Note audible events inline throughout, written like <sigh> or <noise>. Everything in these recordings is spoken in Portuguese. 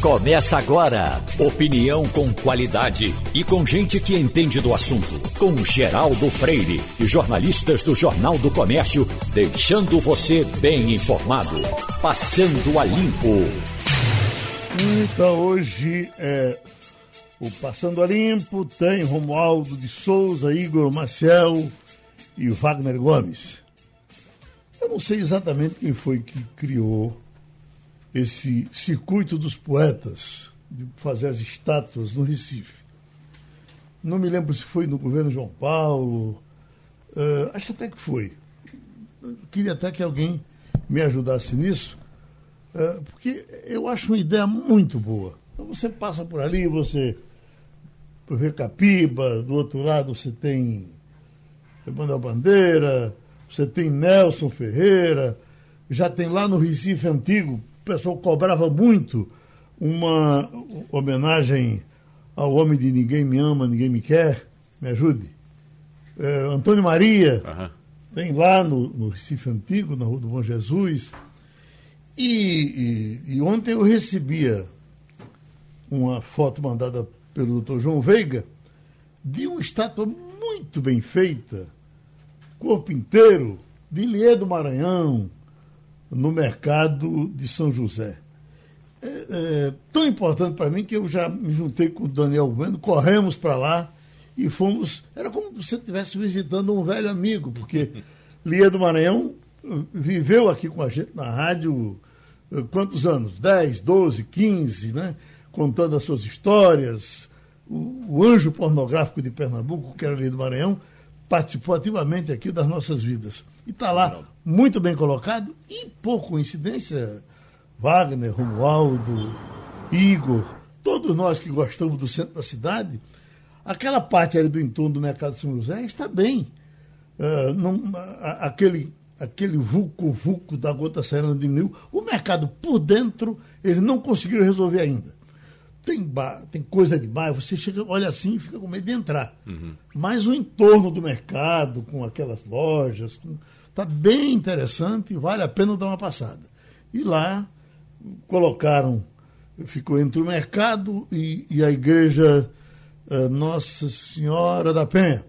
Começa agora. Opinião com qualidade e com gente que entende do assunto. Com Geraldo Freire e jornalistas do Jornal do Comércio, deixando você bem informado. Passando a Limpo. Então, hoje é o Passando a Limpo, tem Romualdo de Souza, Igor Maciel e Wagner Gomes. Eu não sei exatamente quem foi que criou esse circuito dos poetas, de fazer as estátuas no Recife. Não me lembro se foi no governo João Paulo, uh, acho até que foi. Eu queria até que alguém me ajudasse nisso, uh, porque eu acho uma ideia muito boa. Então você passa por ali, você vê Capiba, do outro lado você tem Emanuel Bandeira, você tem Nelson Ferreira, já tem lá no Recife Antigo o pessoal cobrava muito uma homenagem ao homem de Ninguém Me Ama, Ninguém Me Quer. Me ajude. É, Antônio Maria, uhum. tem lá no, no, Recife Antigo, na Rua do Bom Jesus. E, e, e ontem eu recebia uma foto mandada pelo doutor João Veiga de uma estátua muito bem feita, corpo inteiro, de Liê do Maranhão, no mercado de São José. É, é tão importante para mim que eu já me juntei com o Daniel Bueno, corremos para lá e fomos. Era como se você estivesse visitando um velho amigo, porque <laughs> Lia do Maranhão uh, viveu aqui com a gente na rádio uh, quantos anos? 10, 12, 15, né? Contando as suas histórias. O, o anjo pornográfico de Pernambuco, que era Lia do Maranhão, participou ativamente aqui das nossas vidas. E está lá muito bem colocado e, por coincidência, Wagner, Romualdo, Igor, todos nós que gostamos do centro da cidade, aquela parte ali do entorno do Mercado São José está bem. Uh, não, aquele, aquele vulco-vulco da gota serena de mil, o mercado por dentro, eles não conseguiram resolver ainda. Tem, bar, tem coisa de bairro, você chega, olha assim e fica com medo de entrar. Uhum. Mas o entorno do mercado, com aquelas lojas, com, Está bem interessante, vale a pena dar uma passada. E lá colocaram, ficou entre o mercado e, e a igreja uh, Nossa Senhora da Penha.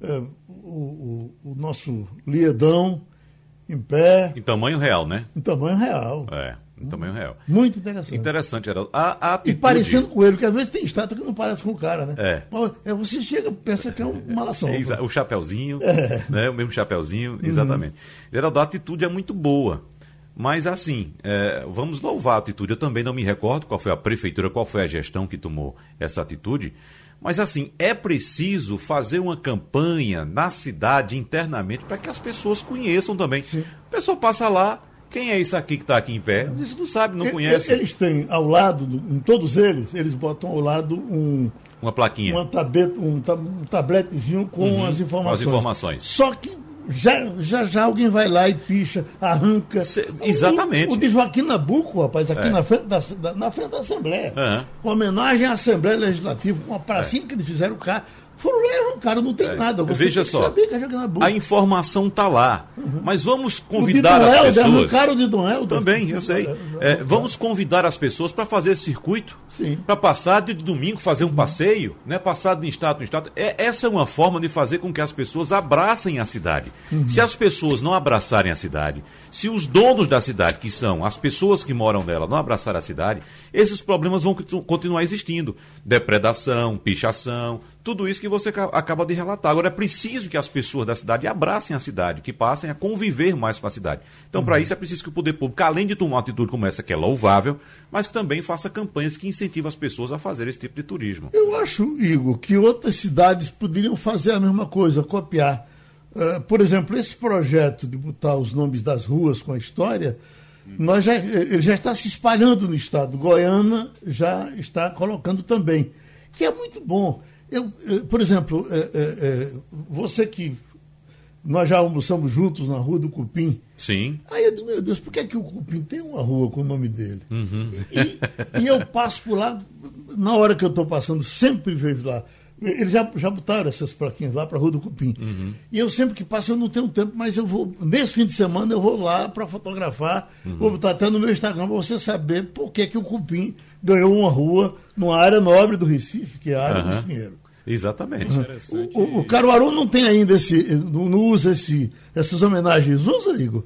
Uh, o, o, o, nosso liedão em pé. Em tamanho real, né? Em tamanho real. É. Em tamanho real. Muito interessante. Interessante, era a, a atitude... E parecendo com ele, porque às vezes tem estátua que não parece com o cara, né? É. Mas, é, você chega pensa que é um <laughs> malação. É, o chapeuzinho, é. né? o mesmo chapeuzinho, uhum. exatamente. Uhum. Geraldo, a atitude é muito boa. Mas assim, é, vamos louvar a atitude. Eu também não me recordo qual foi a prefeitura, qual foi a gestão que tomou essa atitude. Mas assim, é preciso fazer uma campanha na cidade internamente para que as pessoas conheçam também. Sim. A pessoa passa lá, quem é isso aqui que está aqui em pé? Isso não sabe, não conhece. Eles têm ao lado, em todos eles, eles botam ao lado um. Uma plaquinha. Uma tablet, um, tabletezinho com uhum, as informações. As informações. Só que já, já já alguém vai lá e picha, arranca. Cê, exatamente. O, o de Joaquim Nabuco, rapaz, aqui é. na, frente da, da, na frente da Assembleia. Uhum. Homenagem à Assembleia Legislativa, com uma pracinha é. que eles fizeram cá. Foram lá cara, não tem é, nada. Você veja só, que a informação está lá. Uhum. Mas vamos convidar as Helder, pessoas. Caro de Dom Helder. Também, eu sei. É, é vamos convidar as pessoas para fazer esse circuito. Para passar de domingo, fazer um uhum. passeio, né? passar de estado em estado. É, essa é uma forma de fazer com que as pessoas abracem a cidade. Uhum. Se as pessoas não abraçarem a cidade, se os donos da cidade, que são as pessoas que moram nela, não abraçarem a cidade, esses problemas vão continuar existindo. Depredação, pichação, tudo isso que você acaba de relatar. Agora, é preciso que as pessoas da cidade abracem a cidade, que passem a conviver mais com a cidade. Então, uhum. para isso, é preciso que o poder público, além de tomar uma atitude como essa, que é louvável, mas que também faça campanhas que incentivam as pessoas a fazer esse tipo de turismo. Eu acho, Igor, que outras cidades poderiam fazer a mesma coisa, copiar. Uh, por exemplo, esse projeto de botar os nomes das ruas com a história, nós já, ele já está se espalhando no estado. Goiânia já está colocando também, que é muito bom. Eu, eu por exemplo, é, é, você que. Nós já almoçamos juntos na Rua do Cupim. Sim. Aí eu digo, meu Deus, por que, é que o Cupim tem uma rua com o nome dele? Uhum. E, e, eu passo por lá, na hora que eu estou passando, sempre vejo lá Eles já, já botaram essas plaquinhas lá para a Rua do Cupim. Uhum. E eu sempre que passo, eu não tenho tempo, mas eu vou. Nesse fim de semana eu vou lá para fotografar. Uhum. Vou botar até no meu Instagram para você saber por que, que o Cupim ganhou uma rua numa área nobre do Recife, que é a área uhum. do Pinheiro. Exatamente. Uhum. O, o, Caruaru não tem ainda esse. não, não usa esse, essas homenagens. Usa, Igor?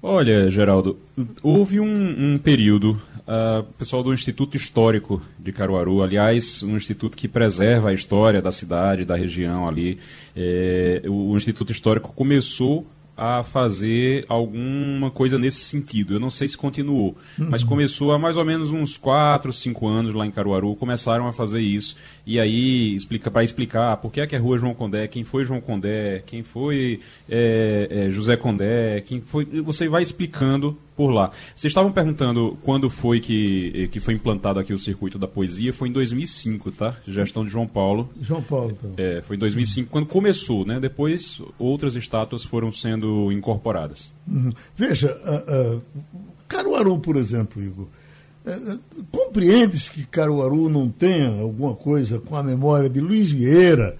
Olha, Geraldo, houve um, um período uh, pessoal do Instituto Histórico de Caruaru, aliás, um instituto que preserva a história da cidade, da região ali. É, o, o Instituto Histórico começou a fazer alguma coisa nesse sentido. Eu não sei se continuou, uhum. mas começou há mais ou menos uns 4, 5 anos lá em Caruaru, começaram a fazer isso. E aí, explica para explicar por que é que é Rua João Condé, quem foi João Condé, quem foi é, é, José Condé, quem foi. Você vai explicando por lá. Vocês estavam perguntando quando foi que, eh, que foi implantado aqui o circuito da poesia, foi em 2005, tá? Gestão de João Paulo. João Paulo, então. É, foi em 2005 quando começou, né? Depois outras estátuas foram sendo incorporadas. Uhum. Veja, uh, uh, Caruaru, por exemplo, Igor, uh, compreende-se que Caruaru não tenha alguma coisa com a memória de Luiz Vieira,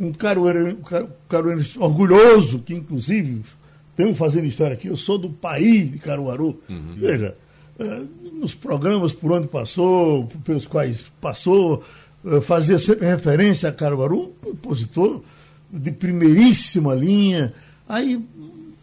um caruaru, caruaru orgulhoso, que inclusive tenho fazendo história aqui, eu sou do país de Caruaru. Uhum. Veja, é, nos programas por onde passou, pelos quais passou, é, fazia sempre referência a Caruaru, um compositor de primeiríssima linha. Aí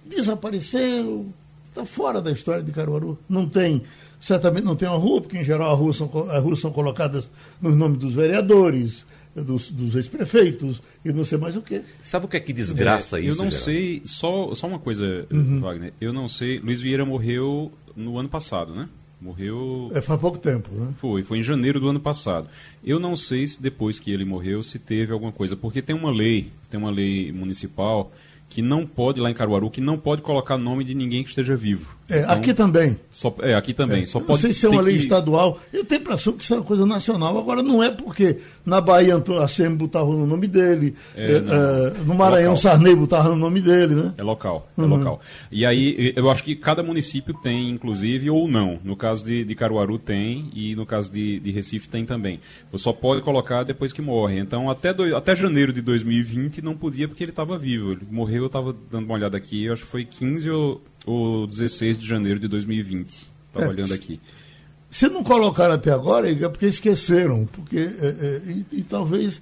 desapareceu, está fora da história de Caruaru. Não tem, certamente não tem uma rua, porque em geral as ruas são, as ruas são colocadas nos nomes dos vereadores dos, dos ex-prefeitos e não sei mais o quê. Sabe o que é que desgraça é, isso? Eu não sei, só, só uma coisa, uhum. Wagner. Eu não sei. Luiz Vieira morreu no ano passado, né? Morreu. É, faz pouco tempo, né? Foi, foi em janeiro do ano passado. Eu não sei se depois que ele morreu se teve alguma coisa, porque tem uma lei, tem uma lei municipal que não pode, lá em Caruaru, que não pode colocar nome de ninguém que esteja vivo. É, então, aqui também. Só, é, aqui também. É, só pode, não sei se é uma lei que... estadual. Eu tenho a impressão que isso é uma coisa nacional. Agora, não é porque na Bahia a SEM botava no nome dele, é, é, é no Maranhão Sarney botava no nome dele, né? É local, é uhum. local. E aí, eu acho que cada município tem, inclusive, ou não. No caso de, de Caruaru tem, e no caso de, de Recife tem também. Você só pode colocar depois que morre. Então, até, do, até janeiro de 2020 não podia porque ele estava vivo. Ele morreu, eu estava dando uma olhada aqui, eu acho que foi 15 ou o 16 de janeiro de 2020. Estava é, olhando aqui. Se não colocaram até agora, é porque esqueceram. Porque, é, é, e, e, talvez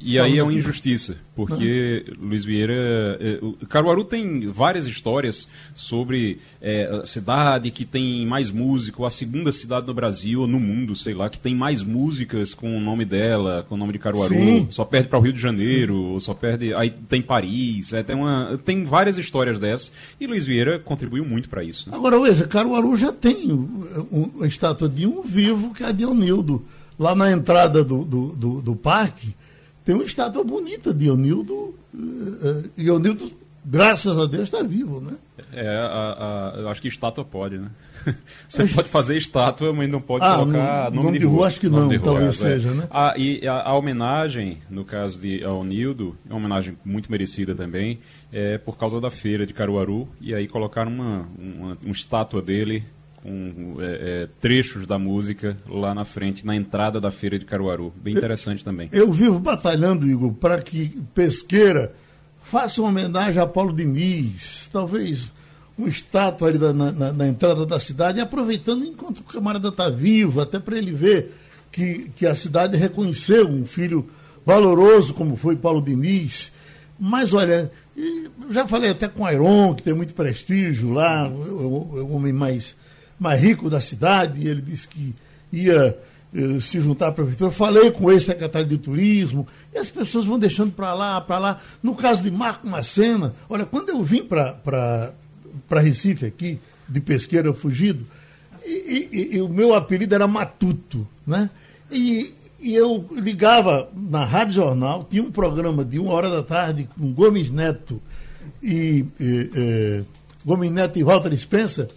e aí é uma injustiça, porque Não. Luiz Vieira. É, o Caruaru tem várias histórias sobre é, a cidade que tem mais música, ou a segunda cidade no Brasil, ou no mundo, sei lá, que tem mais músicas com o nome dela, com o nome de Caruaru. Sim. Só perde para o Rio de Janeiro, só perde. Aí tem Paris, é, tem, uma, tem várias histórias dessas. E Luiz Vieira contribuiu muito para isso. Né? Agora, veja, Caruaru já tem uma estátua de um vivo, que é a de Onildo. Lá na entrada do, do, do, do parque tem uma estátua bonita de Ionildo. E Ionildo, graças a Deus, está vivo, né? É, a, a, eu acho que estátua pode, né? <laughs> Você pode fazer estátua, mas não pode ah, colocar no, nome, nome de, rua. Acho que não, rua, talvez é, seja, né? Ah, e a, a, homenagem, no caso de Onildo, é uma homenagem muito merecida também, é por causa da feira de Caruaru, e aí colocaram uma, uma, uma estátua dele com é, é, trechos da música lá na frente, na entrada da feira de Caruaru. Bem interessante eu, também. Eu vivo batalhando, Igor, para que Pesqueira faça uma homenagem a Paulo Diniz, talvez uma estátua ali da, na, na, entrada da cidade, aproveitando enquanto o camarada está vivo, até para ele ver que, que a cidade reconheceu um filho valoroso como foi Paulo Diniz. Mas olha, já falei até com o Airon, que tem muito prestígio lá, é o homem mais mais rico da cidade, e ele disse que ia eh, se juntar à prefeitura. Falei com o ex-secretário de turismo, e as pessoas vão deixando para lá, para lá. No caso de Marco Macena, olha, quando eu vim para Recife aqui, de pesqueira fugido, e, e, e, o meu apelido era Matuto, né? E, e eu ligava na Rádio Jornal, tinha um programa de uma hora da tarde com Gomes Neto e, e, e Gomes Neto e Walter Spencer,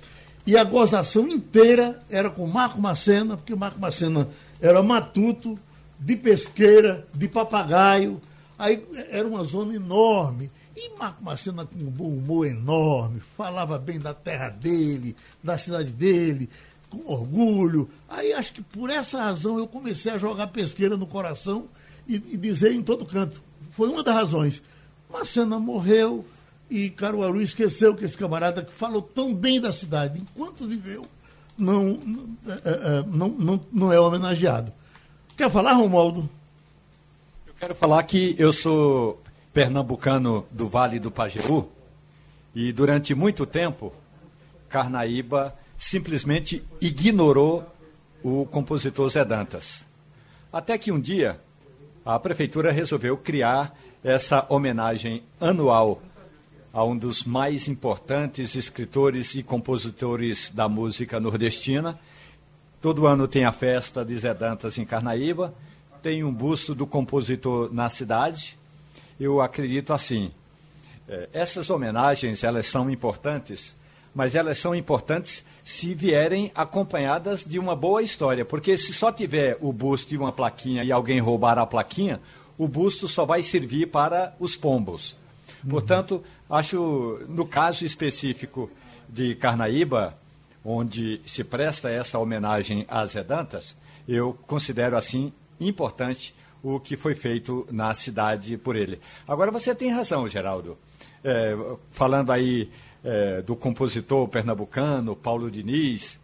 e a gozação inteira era com Marco Macena, porque Marco Macena era matuto, de pesqueira, de papagaio. Aí era uma zona enorme. E Marco Macena com um bom humor enorme, falava bem da terra dele, da cidade dele, com orgulho. Aí acho que por essa razão eu comecei a jogar pesqueira no coração e, e dizer em todo canto. Foi uma das razões. Macena morreu e Caruaru esqueceu que esse camarada que falou tão bem da cidade, enquanto viveu, não, não, não, não, não é homenageado. Quer falar, Romualdo? Eu quero falar que eu sou pernambucano do Vale do Pajeú e durante muito tempo Carnaíba simplesmente ignorou o compositor Zé Dantas. Até que um dia a prefeitura resolveu criar essa homenagem anual a um dos mais importantes escritores e compositores da música nordestina. Todo ano tem a festa de Zé Dantas em Carnaíba, tem um busto do compositor na cidade. Eu acredito assim, eh, essas homenagens elas são importantes, mas elas são importantes se vierem acompanhadas de uma boa história, porque se só tiver o busto e uma plaquinha e alguém roubar a plaquinha, o busto só vai servir para os pombos. Portanto, acho, no caso específico de Carnaíba, onde se presta essa homenagem às Redantas, eu considero assim importante o que foi feito na cidade por ele. Agora, você tem razão, Geraldo. É, falando aí é, do compositor pernambucano, Paulo Diniz,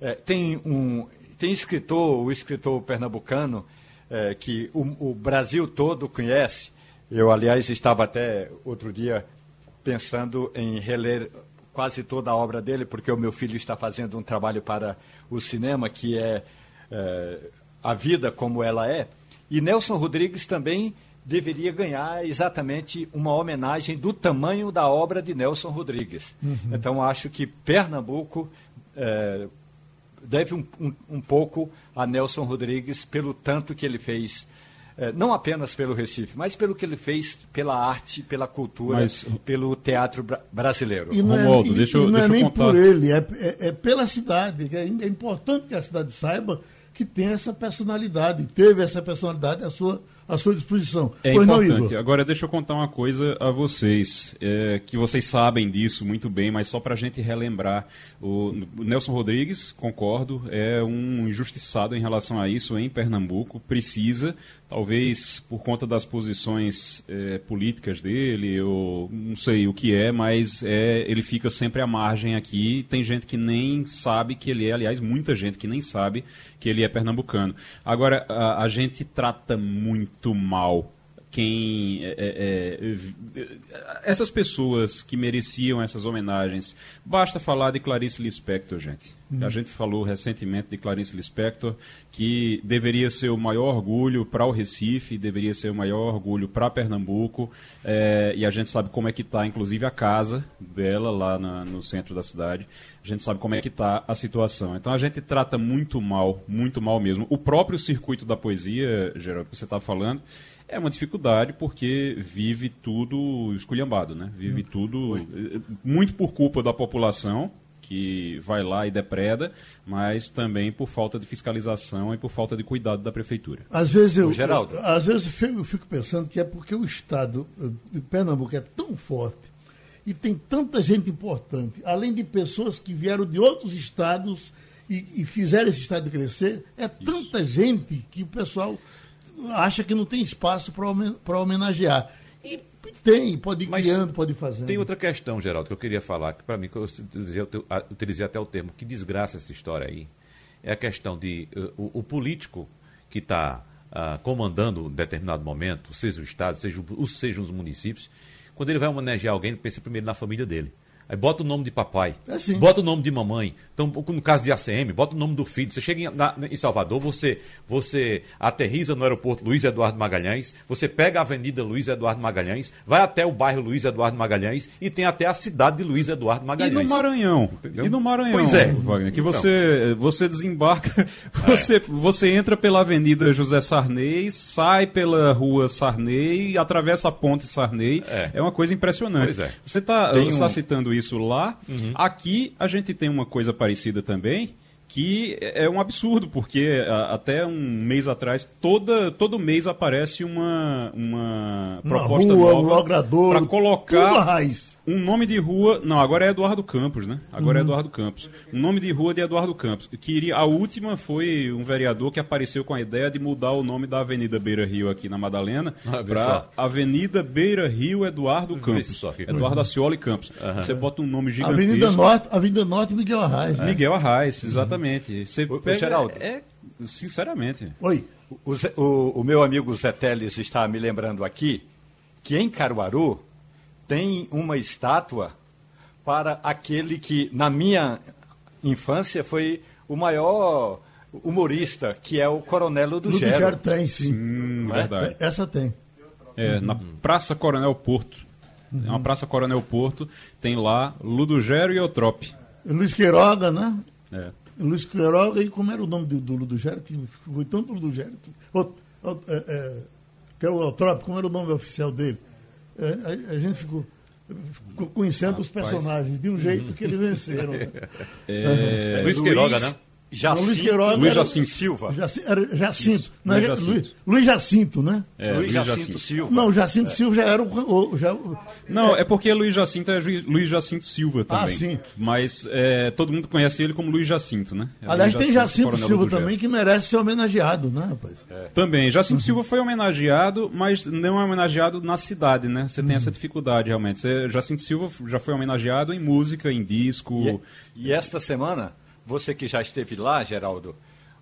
é, tem um tem escritor, o escritor pernambucano, é, que o, o Brasil todo conhece, eu, aliás, estava até outro dia pensando em reler quase toda a obra dele, porque o meu filho está fazendo um trabalho para o cinema, que é, é A Vida Como Ela É. E Nelson Rodrigues também deveria ganhar exatamente uma homenagem do tamanho da obra de Nelson Rodrigues. Uhum. Então, acho que Pernambuco é, deve um, um, um pouco a Nelson Rodrigues pelo tanto que ele fez não apenas pelo Recife, mas pelo que ele fez pela arte, pela cultura, mas, pelo teatro bra brasileiro. E não é, Romualdo, e, deixa, e não é nem contar. por ele, é, é, é, pela cidade. É, é importante que a cidade saiba que tem essa personalidade, teve essa personalidade à sua, à sua disposição. É pois importante. Não, Agora, deixa eu contar uma coisa a vocês, é, que vocês sabem disso muito bem, mas só para a gente relembrar. O Nelson Rodrigues, concordo, é um injustiçado em relação a isso em Pernambuco, precisa talvez por conta das posições é, políticas dele, ou não sei o que é, mas é, ele fica sempre à margem aqui. Tem gente que nem sabe que ele é, aliás, muita gente que nem sabe que ele é pernambucano. Agora, a, a gente trata muito mal quem. É, é, essas pessoas que mereciam essas homenagens. Basta falar de Clarice Lispector, gente. A gente falou recentemente de Clarice Lispector, que deveria ser o maior orgulho para o Recife, deveria ser o maior orgulho para Pernambuco. É, e a gente sabe como é que está, inclusive, a casa dela lá na, no centro da cidade. A gente sabe como é que está a situação. Então a gente trata muito mal, muito mal mesmo. O próprio circuito da poesia, Geraldo, que você está falando, é uma dificuldade porque vive tudo esculhambado, né? Vive hum. tudo eh, muito por culpa da população que vai lá e depreda, mas também por falta de fiscalização e por falta de cuidado da prefeitura. Às vezes eu, Geraldo. Eu, às vezes eu fico pensando que é porque o estado de Pernambuco é tão forte e tem tanta gente importante, além de pessoas que vieram de outros estados e, e fizeram esse estado crescer, é tanta Isso. gente que o pessoal acha que não tem espaço para homenagear. E tem, pode ir Mas criando, pode ir fazendo. Tem outra questão, Geraldo, que eu queria falar, que para mim, que eu utilizei, utilizei, até o termo, que desgraça essa história aí, é a questão de uh, o, o, político que está uh, ah, comandando um determinado momento, seja o Estado, seja, seja os municípios, quando ele vai homenagear alguém, ele pensa primeiro na família dele. Aí bota o nome de papai, é assim. bota o nome de mamãe. Então, no caso de ACM, bota o nome do filho. Você chega em, na, em, Salvador, você, você aterriza no aeroporto Luiz Eduardo Magalhães, você pega a Avenida Luiz Eduardo Magalhães, vai até o bairro Luiz Eduardo Magalhães e tem até a cidade de Luiz Eduardo Magalhães. E no Maranhão. Entendeu? E no Maranhão, pois é. Wagner, que então. você, você desembarca, <laughs> você, é. você entra pela Avenida José Sarney, sai pela Rua Sarney, atravessa a Ponte Sarney. É, é uma coisa impressionante. Pois é. Você está um... tá citando isso lá. Uhum. Aqui a gente tem uma coisa parecida também, que é um absurdo, porque até um mês atrás, toda, todo mês aparece uma, uma, uma proposta rua, nova um para colocar raiz um nome de rua. Não, agora é Eduardo Campos, né? Agora é uhum. é Eduardo Campos. Um nome de rua de Eduardo Campos. Que iria, a última foi um vereador que apareceu com a ideia de mudar o nome da Avenida Beira Rio aqui na Madalena ah, para Avenida Beira Rio Eduardo Campos. Só, Eduardo Acioli Campos. Uhum. Você bota um nome gigantesco. Avenida Norte, Avenida Norte Miguel Arraes. Né? Miguel Arraes, exatamente. Você o, pega, Geraldo. É, sinceramente. Oi. O, o, o meu amigo Zé Teles está me lembrando aqui que em Caruaru tem uma estátua para aquele que, na minha infância, foi o maior humorista, que é o Coronel do Gero. Gero tem, sim. sim é? verdade. Essa tem. É, na Praça Coronel Porto. Uhum. É uma Praça Coronel Porto, tem lá Ludogero e Eutrope. Luiz Queiroga, né? É. Luiz Queiroga, e como era o nome do, do Ludogero? Que foi tanto Ludogero. Que, o, o, é, é, que é o Eutrope, como era o nome oficial dele? É, a, a, gente ficou, conhecendo Rapaz. os personagens de um jeito que eles venceram. Né? <laughs> É, Luiz Queiroga, né? Jacinto, Luiz Queiroga Luiz Jacinto Silva. Jacinto, Jacinto, não, Luiz, Jacinto. Luiz, Luiz Jacinto, né? É, Luiz Jacinto, Jacinto, Silva. Não, Jacinto é. Silva já era o. Já, não, é, é porque Luiz Jacinto é Luiz Jacinto Silva ah, também. Ah, sim. Mas é, todo mundo conhece ele como Luiz Jacinto, né? É Aliás, tem Jacinto Silva também que merece ser homenageado, né, rapaz? É. Também. Jacinto uhum. Silva foi homenageado, mas não é homenageado na cidade, né? Você uhum. tem essa dificuldade realmente. Você, Jacinto Silva já foi homenageado em música, em disco. E, e esta semana você que já esteve lá, Geraldo,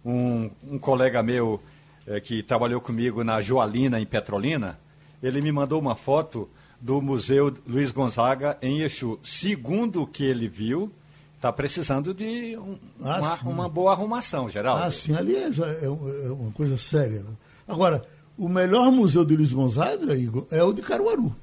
um, um colega meu é, que trabalhou comigo na Joalina, em Petrolina, ele me mandou uma foto do Museu Luiz Gonzaga em Exu. Segundo o que ele viu, está precisando de um, ah, uma, uma, boa arrumação, Geraldo. Ah, sim, ali é, é, é uma coisa séria. Agora, o melhor museu de Luiz Gonzaga, Igor, é o de Caruaru.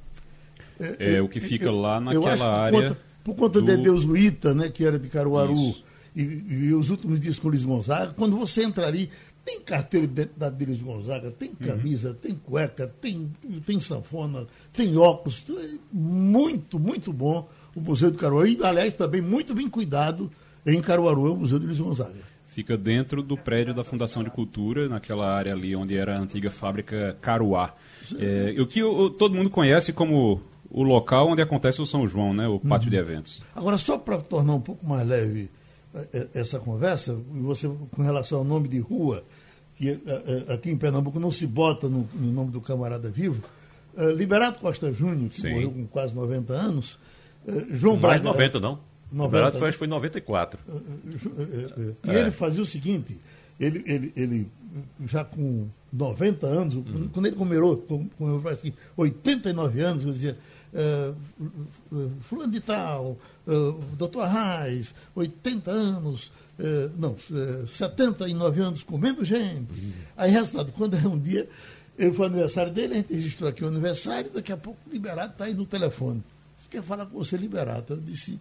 É, é o que fica eu, lá naquela área. Por conta, por conta do... de Deus Luíta, né, que era de Caruaru. Isso e, e, os últimos dias com o Luiz Gonzaga, quando você entra ali, tem carteira de identidade de Luiz Gonzaga, tem uhum. camisa, uhum. tem cueca, tem, tem sanfona, tem óculos, é muito, muito bom o Museu do Caruaru. E, aliás, também muito bem cuidado em Caruaru, é o Museu de Luiz Gonzaga. Fica dentro do prédio da Fundação de Cultura, naquela área ali onde era a antiga fábrica Caruá. É, o que o, todo mundo conhece como o local onde acontece o São João, né? o pátio uhum. de eventos. Agora, só para tornar um pouco mais leve é, é, essa conversa, você com relação ao nome de rua, que é, aqui em Pernambuco não se bota no, no nome do camarada vivo, Liberato Costa Júnior, que Sim. morreu com quase 90 anos, João Mais Braga, 90 não. 90, Liberato foi, foi 94. E é. ele fazia o seguinte, ele, ele, ele já com 90 anos, hum. quando ele comemorou, comemorou assim, 89 anos, eu dizia, uh, fulano de tal, uh, doutor Arraes, 80 anos, uh, não, uh, 79 anos comendo gente. Uhum. Aí, resultado, quando é um dia, ele foi aniversário dele, a gente registrou aqui o aniversário, daqui a pouco o Liberato está aí no telefone. Você quer falar com você, Liberato? Eu disse,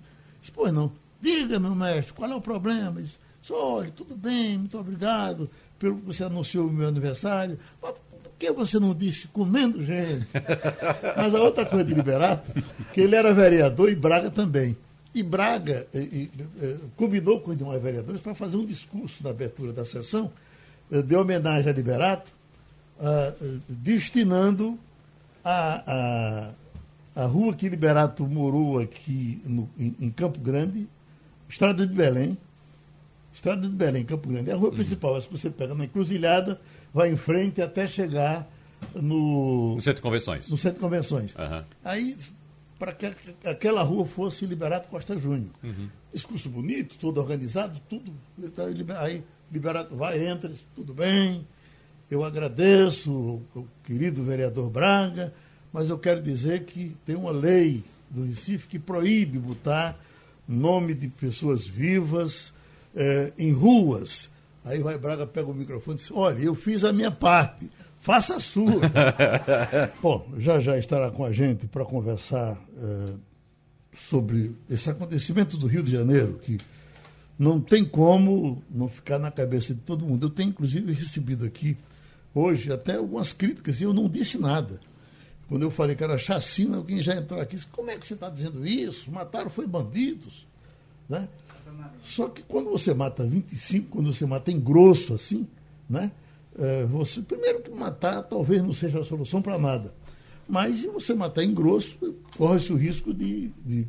pois não. Diga, meu mestre, qual é o problema? Ele disse, olha, tudo bem, muito obrigado pelo que você anunciou o meu aniversário. Mas que você não disse comendo gente? Mas a outra coisa de Liberato, que ele era vereador e Braga também. E Braga e, e, e, combinou com os demais vereadores para fazer um discurso na abertura da sessão eh, de homenagem a Liberato, uh, destinando a, a, a rua que Liberato morou aqui no, em, em, Campo Grande, Estrada de Belém, Estrada de Belém, Campo Grande, é a rua uhum. principal, essa que você pega na encruzilhada, vai em frente até chegar no, no centro de convenções. No centro de convenções. Uhum. Aí, para que aquela rua fosse Liberato Costa Júnior. Uhum. Discurso bonito, todo organizado, tudo. Aí, Liberato vai, entra, tudo bem. Eu agradeço o querido vereador Braga, mas eu quero dizer que tem uma lei do Recife que proíbe botar nome de pessoas vivas eh, em ruas Aí vai Braga, pega o microfone e diz: Olha, eu fiz a minha parte, faça a sua. <laughs> Bom, já já estará com a gente para conversar eh, sobre esse acontecimento do Rio de Janeiro, que não tem como não ficar na cabeça de todo mundo. Eu tenho, inclusive, recebido aqui hoje até algumas críticas e eu não disse nada. Quando eu falei que era chacina, alguém já entrou aqui e disse: Como é que você está dizendo isso? Mataram foi bandidos. Né? Só que quando você mata 25, quando você mata em grosso assim, né? É, você, primeiro que matar talvez não seja a solução para nada. Mas se você matar em grosso, corre-se o risco de, de,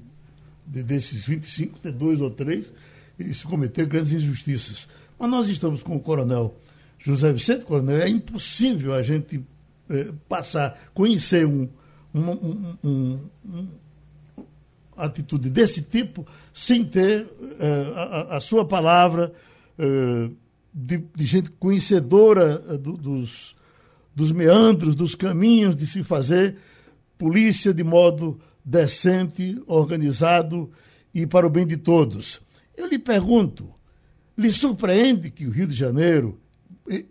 de, desses 25 ter dois ou três e se cometer grandes injustiças. Mas nós estamos com o coronel José Vicente Coronel, é impossível a gente é, passar, conhecer um, um, um, um, atitude desse tipo sem ter é, a, a, sua palavra é, de, de, gente conhecedora do, dos, dos meandros, dos caminhos de se fazer polícia de modo decente, organizado e para o bem de todos. Eu lhe pergunto, lhe surpreende que o Rio de Janeiro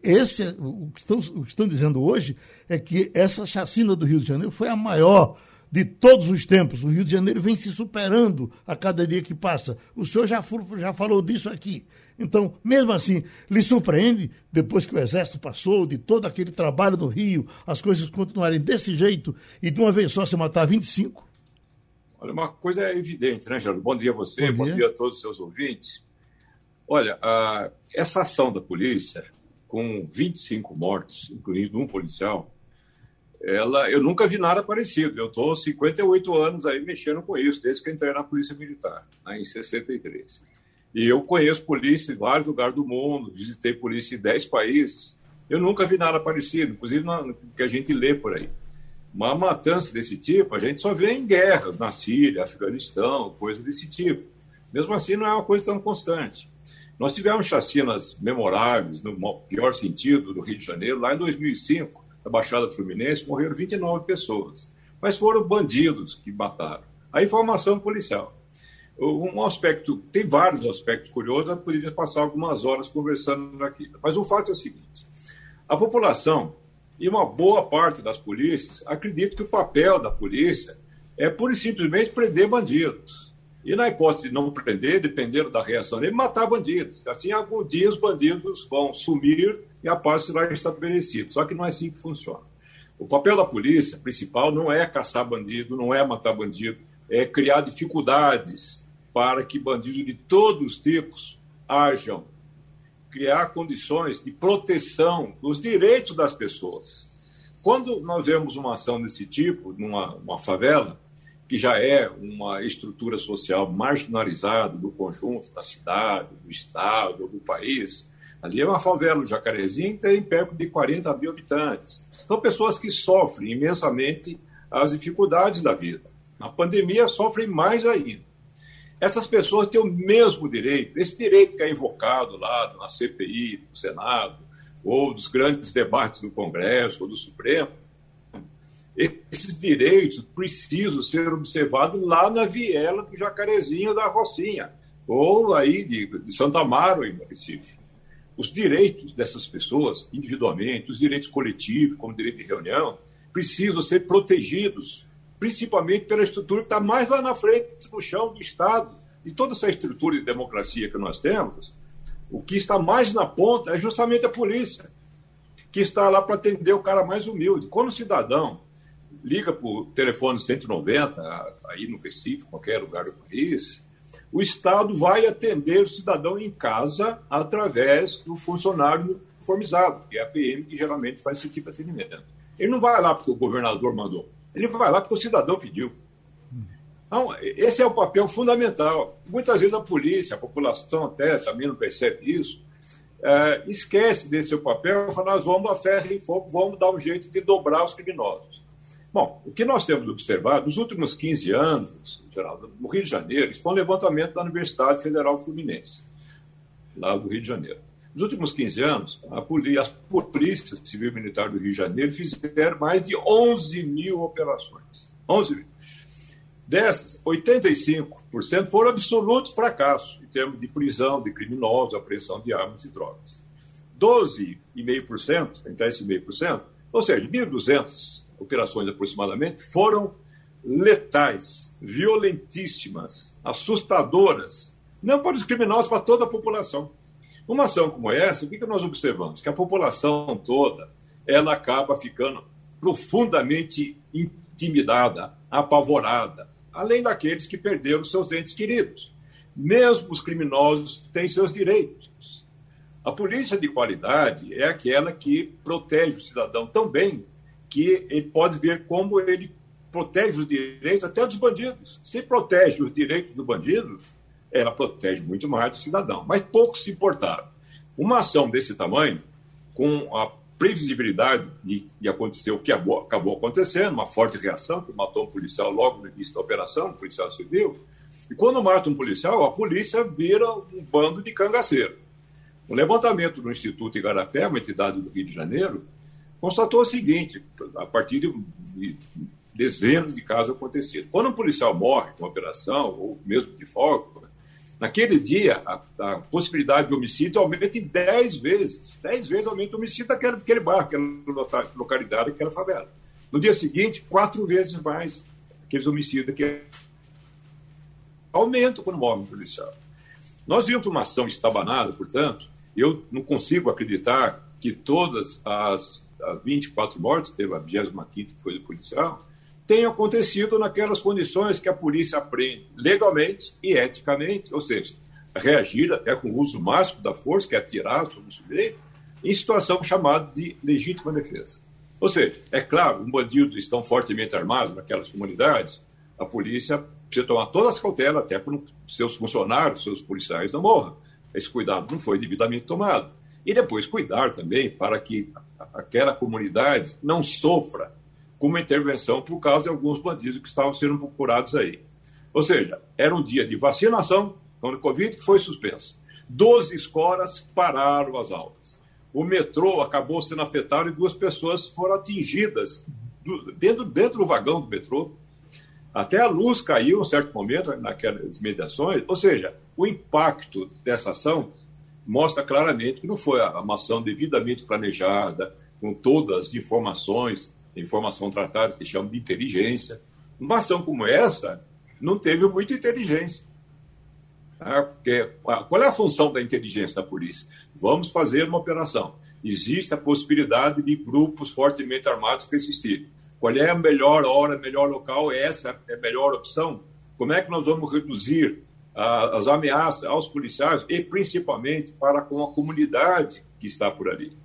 esse, é, o que, estão, o que estão dizendo hoje é que essa chacina do Rio de Janeiro foi a maior de todos os tempos. O Rio de Janeiro vem se superando a cada dia que passa. O senhor já, já falou disso aqui. Então, mesmo assim, lhe surpreende, depois que o Exército passou, de todo aquele trabalho no Rio, as coisas continuarem desse jeito e de uma vez só se matar 25? Olha, uma coisa é evidente, né, Geraldo? Bom dia a você, bom dia, bom dia a todos os seus ouvintes. Olha, a, essa ação da polícia com 25 mortes, incluindo um policial, ela, eu nunca vi nada parecido. Eu estou 58 anos aí mexendo com isso, desde que entrei na Polícia Militar, né, em 63. E eu conheço polícia em vários lugares do mundo, visitei polícia em 10 países. Eu nunca vi nada parecido, inclusive no que a gente lê por aí. Uma matança desse tipo a gente só vê em guerras, na Síria, Afeganistão, coisa desse tipo. Mesmo assim, não é uma coisa tão constante. Nós tivemos chacinas memoráveis, no pior sentido, do Rio de Janeiro. Lá em 2005, na Baixada Fluminense, morreram 29 pessoas. Mas foram bandidos que mataram. A informação policial. Um aspecto, tem vários aspectos curiosos, eu poderia passar algumas horas conversando aqui. Mas o fato é o seguinte: a população e uma boa parte das polícias acredita que o papel da polícia é pura e simplesmente prender bandidos. E na hipótese de não prender, dependendo da reação dele, matar bandidos. Assim, algum dia os bandidos vão sumir e a paz será estabelecida. Só que não é assim que funciona. O papel da polícia principal não é caçar bandido, não é matar bandido, é criar dificuldades para que bandidos de todos os tipos hajam, criar condições de proteção dos direitos das pessoas. Quando nós vemos uma ação desse tipo, numa favela, que já é uma estrutura social marginalizada do conjunto da cidade, do estado, do país. Ali é uma favela, o Jacarezinho tem perto de 40 mil habitantes. São pessoas que sofrem imensamente as dificuldades da vida. Na pandemia, sofrem mais ainda. Essas pessoas têm o mesmo direito, esse direito que é invocado lá na CPI, no Senado, ou dos grandes debates do Congresso ou do Supremo, esses direitos precisam ser observados lá na viela do Jacarezinho da Rocinha, ou aí de, de Santa Amaro, em Recife. Os direitos dessas pessoas, individualmente, os direitos coletivos, como direito de reunião, precisam ser protegidos, principalmente pela estrutura que está mais lá na frente, no chão do Estado. E toda essa estrutura de democracia que nós temos, o que está mais na ponta é justamente a polícia, que está lá para atender o cara mais humilde. Quando o cidadão liga para o telefone 190, aí no Recife, qualquer lugar do país, o Estado vai atender o cidadão em casa através do funcionário uniformizado, que é a PM que geralmente faz esse tipo de atendimento. Ele não vai lá porque o governador mandou, ele vai lá porque o cidadão pediu. Então, esse é o papel fundamental. Muitas vezes a polícia, a população até também não percebe isso, é, esquece desse seu papel e fala, nós vamos a ferro e fogo, vamos dar um jeito de dobrar os criminosos. Bom, o que nós temos observado nos últimos 15 anos, Geraldo, no Rio de Janeiro, isso foi um levantamento da Universidade Federal Fluminense, lá do Rio de Janeiro. Nos últimos 15 anos, a polícia, as polícias civil militar do Rio de Janeiro fizeram mais de 11 mil operações. 11 mil. Dessas, 85% foram absolutos fracassos em termos de prisão de criminosos, apreensão de armas e drogas. 12,5%, 10,5%, ou seja, 1.200 operações aproximadamente, foram letais, violentíssimas, assustadoras, não para os criminosos, para toda a população. Uma ação como essa, o que nós observamos? Que a população toda ela acaba ficando profundamente intimidada, apavorada, além daqueles que perderam seus entes queridos. Mesmo os criminosos têm seus direitos. A polícia de qualidade é aquela que protege o cidadão tão bem que ele pode ver como ele protege os direitos até dos bandidos. Se protege os direitos dos bandidos, ela protege muito mais do cidadão. Mas poucos se importaram. Uma ação desse tamanho, com a previsibilidade de, de acontecer o que acabou, acontecendo, uma forte reação, que matou um policial logo no início da operação, um policial civil. E quando mata um policial, a polícia vira um bando de cangaceiro. O levantamento do Instituto Igarapé, uma entidade do Rio de Janeiro, constatou o seguinte, a partir de dezenas de casos acontecidos. Quando um policial morre com operação, ou mesmo de folga, Naquele dia, a, a, possibilidade de homicídio aumenta em 10 vezes. 10 vezes aumenta o homicídio daquele, daquele bairro, localidade, aquela favela. No dia seguinte, quatro vezes mais aqueles homicídios que aumenta quando morre um policial. Nós vimos uma ação estabanada, portanto, eu não consigo acreditar que todas as, as 24 mortes, teve a 25 que foi do policial, tenha acontecido naquelas condições que a polícia aprende legalmente e eticamente, ou seja, reagir até com o uso máximo da força, que é atirar sobre o sujeito, em situação chamada de legítima defesa. Ou seja, é claro, os bandidos estão fortemente armados naquelas comunidades, a polícia precisa tomar todas as cautelas, até para seus funcionários, seus policiais não morram. Esse cuidado não foi devidamente tomado. E depois cuidar também para que aquela comunidade não sofra com uma intervenção por causa de alguns bandidos que estavam sendo procurados aí. Ou seja, era um dia de vacinação contra o Covid que foi suspensa. Doze escolas pararam as aulas. O metrô acabou sendo afetado e duas pessoas foram atingidas dentro, dentro do vagão do metrô. Até a luz caiu em um certo momento naquelas mediações. Ou seja, o impacto dessa ação mostra claramente que não foi uma ação devidamente planejada, com todas as informações informação tratada, que chamam de inteligência. Uma ação como essa não teve muita inteligência. Tá? Porque, qual é a função da inteligência da polícia? Vamos fazer uma operação. Existe a possibilidade de grupos fortemente armados persistirem. Qual é a melhor hora, melhor local? Essa é a melhor opção? Como é que nós vamos reduzir as ameaças aos policiais e principalmente para com a comunidade que está por ali?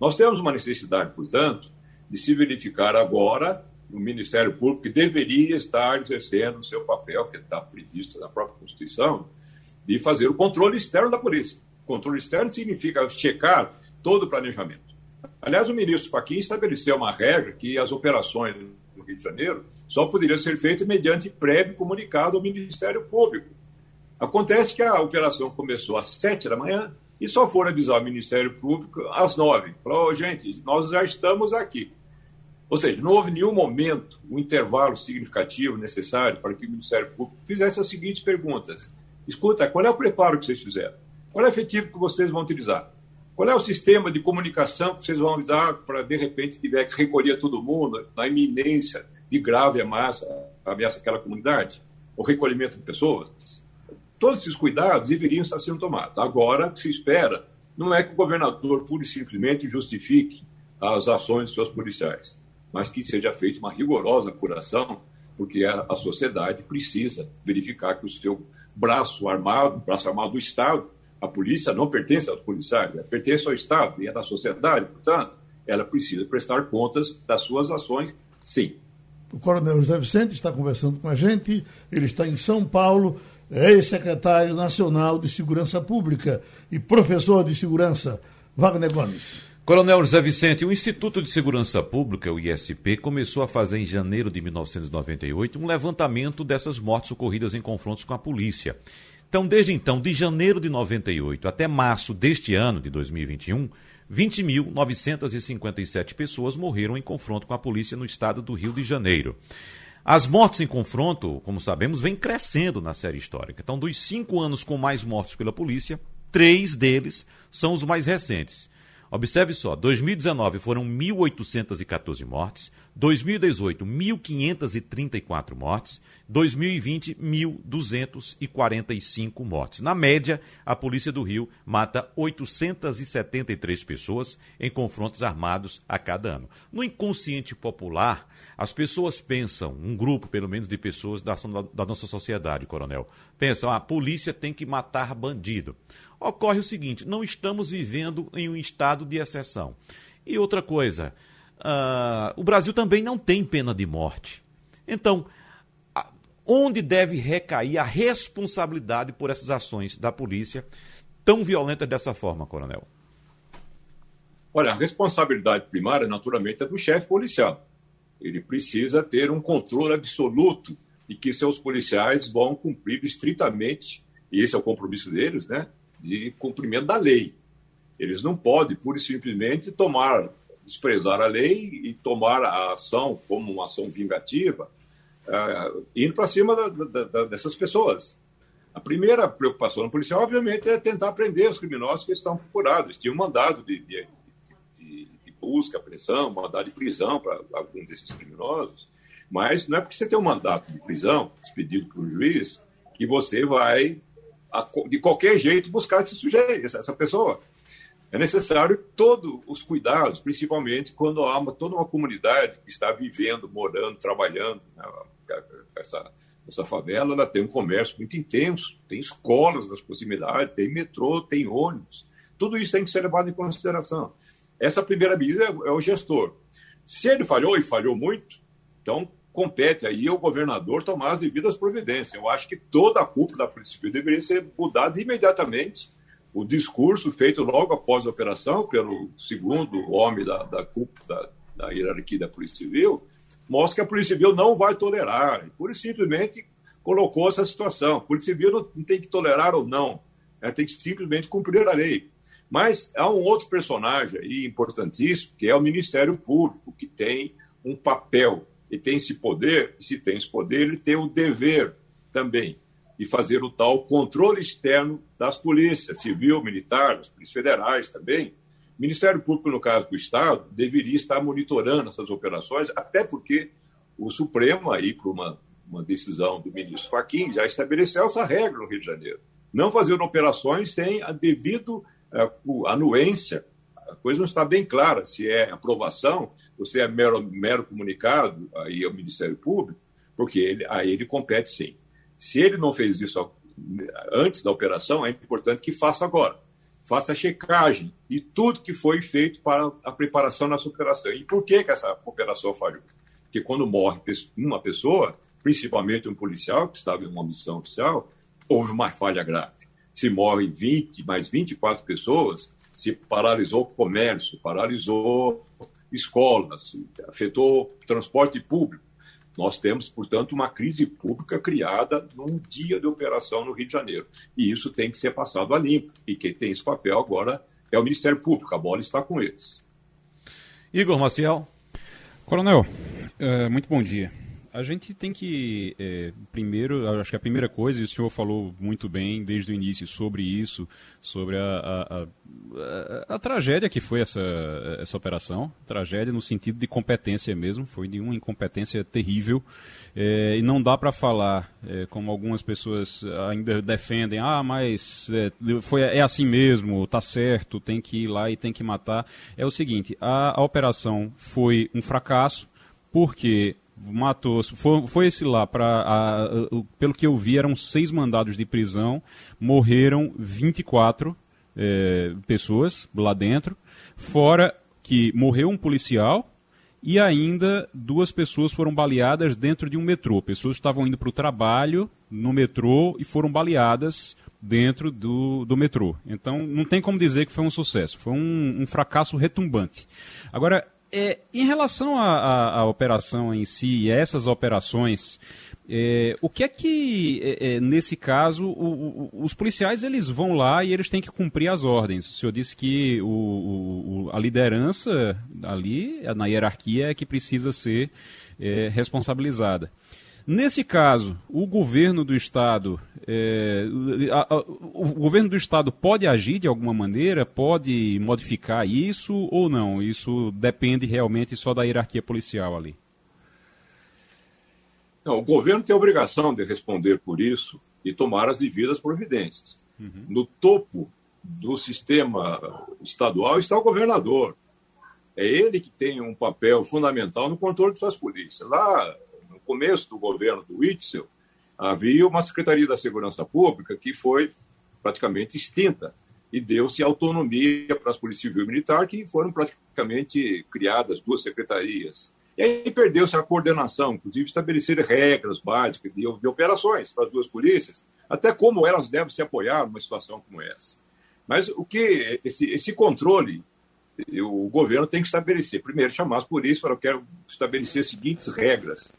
Nós temos uma necessidade, portanto, de se verificar agora no Ministério Público, que deveria estar exercendo o seu papel, que está previsto na própria Constituição, de fazer o controle externo da polícia. Controle externo significa checar todo o planejamento. Aliás, o ministro Fachin estabeleceu uma regra que as operações no Rio de Janeiro só poderiam ser feitas mediante prévio comunicado ao Ministério Público. Acontece que a operação começou às sete da manhã e só foram avisar o Ministério Público às nove. Falou, oh, gente, nós já estamos aqui. Ou seja, não houve nenhum momento, um intervalo significativo necessário para que o Ministério Público fizesse as seguintes perguntas. Escuta, qual é o preparo que vocês fizeram? Qual é o efetivo que vocês vão utilizar? Qual é o sistema de comunicação que vocês vão usar para, de repente, tiver que recolher todo mundo na iminência de grave ameaça, ameaça àquela comunidade? O recolhimento de pessoas? Todos esses cuidados deveriam estar sendo tomados. Agora, o que se espera não é que o governador pura e simplesmente justifique as ações de seus policiais mas que seja feita uma rigorosa apuração, porque a, a sociedade precisa verificar que o seu braço armado, braço armado do Estado, a polícia não pertence aos policiais, pertence ao Estado e é da sociedade, portanto, ela precisa prestar contas das suas ações, sim. O Coronel José Vicente está conversando com a gente, ele está em São Paulo, ex-secretário nacional de Segurança Pública e professor de segurança. Wagner Gomes. Coronel José Vicente, o Instituto de Segurança Pública, o ISP, começou a fazer em janeiro de 1998 um levantamento dessas mortes ocorridas em confrontos com a polícia. Então, desde então, de janeiro de 98 até março deste ano, de 2021, 20.957 pessoas morreram em confronto com a polícia no estado do Rio de Janeiro. As mortes em confronto, como sabemos, vêm crescendo na série histórica. Então, dos cinco anos com mais mortes pela polícia, três deles são os mais recentes. Observe só, 2019 foram 1.814 mortes, 2018 1.534 mortes, 2020 1.245 mortes. Na média, a Polícia do Rio mata 873 pessoas em confrontos armados a cada ano. No inconsciente popular, as pessoas pensam, um grupo pelo menos de pessoas da, da nossa sociedade, coronel, pensam, a polícia tem que matar bandido ocorre o seguinte: não estamos vivendo em um estado de exceção. E outra coisa, uh, o Brasil também não tem pena de morte. Então, a, onde deve recair a responsabilidade por essas ações da polícia tão violentas dessa forma, coronel? Olha, a responsabilidade primária, naturalmente, é do chefe policial. Ele precisa ter um controle absoluto de que seus policiais vão cumprir estritamente, e esse é o compromisso deles, né? De cumprimento da lei. Eles não podem, pura e simplesmente, tomar, desprezar a lei e tomar a ação como uma ação vingativa, uh, indo para cima da, da, da, dessas pessoas. A primeira preocupação do policial, obviamente, é tentar prender os criminosos que estão procurados. Tinha um mandado de, de, de, de busca, apreensão, mandado de prisão para alguns desses criminosos, mas não é porque você tem um mandato de prisão expedido por um juiz que você vai de qualquer jeito, buscar esse sujeito, essa pessoa. É necessário todos os cuidados, principalmente quando há uma, toda uma comunidade que está vivendo, morando, trabalhando. Né? Essa, essa favela ela tem um comércio muito intenso, tem escolas nas proximidades, tem metrô, tem ônibus. Tudo isso tem que ser levado em consideração. Essa primeira medida é, é o gestor. Se ele falhou, e falhou muito, então compete aí ao governador tomar as devidas providências. Eu acho que toda a cúpula da Polícia Civil deveria ser mudada imediatamente. O discurso feito logo após a operação, pelo segundo homem da, da cúpula, da, da hierarquia da Polícia Civil, mostra que a Polícia Civil não vai tolerar. Pura e simplesmente colocou essa situação. A Polícia Civil não tem que tolerar ou não. Ela tem que simplesmente cumprir a lei. Mas há um outro personagem aí importantíssimo, que é o Ministério Público, que tem um papel e tem esse poder, se tem esse poder, ele tem o dever também de fazer o tal controle externo das polícias, civil, militar, das polícias federais também. O Ministério Público, no caso do Estado, deveria estar monitorando essas operações, até porque o Supremo, aí por uma, uma decisão do ministro Fachin, já estabeleceu essa regra no Rio de Janeiro. Não fazer operações sem a devida uh, anuência. A coisa não está bem clara se é aprovação você é mero, mero comunicado aí ao Ministério Público, porque ele, a ele compete sim. Se ele não fez isso antes da operação, é importante que faça agora. Faça a checagem de tudo que foi feito para a preparação nessa operação. E por que, que essa operação falhou? Porque quando morre uma pessoa, principalmente um policial que estava em uma missão oficial, houve uma falha grave. Se morrem 20, mais 24 pessoas, se paralisou o comércio, paralisou escolas, afetou transporte público. Nós temos, portanto, uma crise pública criada num dia de operação no Rio de Janeiro. E isso tem que ser passado a limpo. E quem tem esse papel agora é o Ministério Público. A bola está com eles. Igor Maciel. Coronel, uh, muito bom dia. A gente tem que, é, primeiro, acho que a primeira coisa, e o senhor falou muito bem desde o início sobre isso, sobre a, a, a, a tragédia que foi essa, essa operação, tragédia no sentido de competência mesmo, foi de uma incompetência terrível, é, e não dá para falar, é, como algumas pessoas ainda defendem, ah, mas é, foi, é assim mesmo, tá certo, tem que ir lá e tem que matar. É o seguinte, a, a operação foi um fracasso, porque matou, foi, foi esse lá, para pelo que eu vi, eram seis mandados de prisão, morreram 24 é, pessoas lá dentro, fora que morreu um policial e ainda duas pessoas foram baleadas dentro de um metrô. Pessoas estavam indo para o trabalho no metrô e foram baleadas dentro do, do metrô. Então não tem como dizer que foi um sucesso, foi um, um fracasso retumbante. Agora, é, em relação à operação em si e essas operações, é, o que é que, é, é, nesse caso, o, o, os policiais eles vão lá e eles têm que cumprir as ordens? O senhor disse que o, a liderança ali, na hierarquia, é que precisa ser é, responsabilizada. Nesse caso, o governo do Estado, é, a, a, o governo do Estado pode agir de alguma maneira, pode modificar isso ou não? Isso depende realmente só da hierarquia policial ali. Não, o governo tem a obrigação de responder por isso e tomar as devidas providências. Uhum. No topo do sistema estadual está o governador. É ele que tem um papel fundamental no controle de suas polícias. Lá começo do governo do Witzel, havia uma Secretaria da Segurança Pública que foi praticamente extinta e deu-se autonomia para as polícias civil e militar, que foram praticamente criadas duas secretarias. E aí perdeu-se a coordenação, inclusive estabelecer regras básicas de, de, operações para as duas polícias, até como elas devem se apoiar numa situação como essa. Mas o que esse, esse controle o governo tem que estabelecer. Primeiro, chamar as polícias falar: eu quero estabelecer as seguintes regras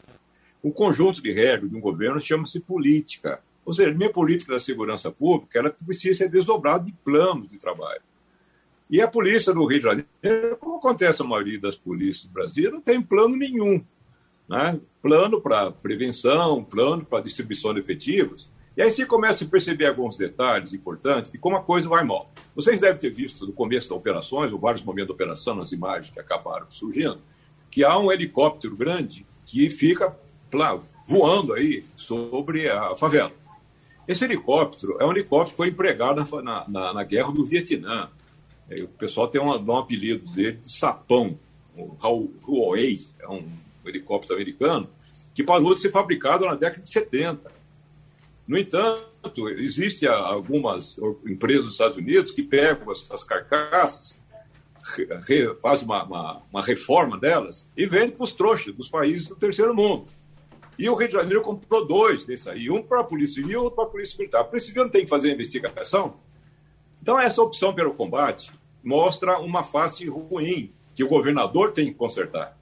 o conjunto de regras de um governo chama-se política. Ou seja, minha política da segurança pública ela precisa ser desdobrada de planos de trabalho. E a polícia do Rio de Janeiro, como acontece a maioria das polícias do Brasil, não tem plano nenhum. Né? Plano para prevenção, plano para distribuição de efetivos. E aí você começa a perceber alguns detalhes importantes de como a coisa vai mal. Vocês devem ter visto no começo das operações, ou vários momentos da operação, nas imagens que acabaram surgindo, que há um helicóptero grande que fica voando aí sobre a favela. Esse helicóptero é um helicóptero que foi empregado na, na, na guerra do Vietnã. O pessoal tem um, um apelido dele de Sapão, o Huawei, é um helicóptero americano, que parou de ser fabricado na década de 70. No entanto, existem algumas empresas dos Estados Unidos que pegam as, as carcaças, re, fazem uma, uma, uma reforma delas e vendem para os trouxas dos países do terceiro mundo. E o Rio de Janeiro comprou dois desses aí, um para a Polícia Civil e outro para a Polícia Militar. A Polícia Civil não tem que fazer a investigação? Então, essa opção pelo combate mostra uma face ruim que o governador tem que consertar.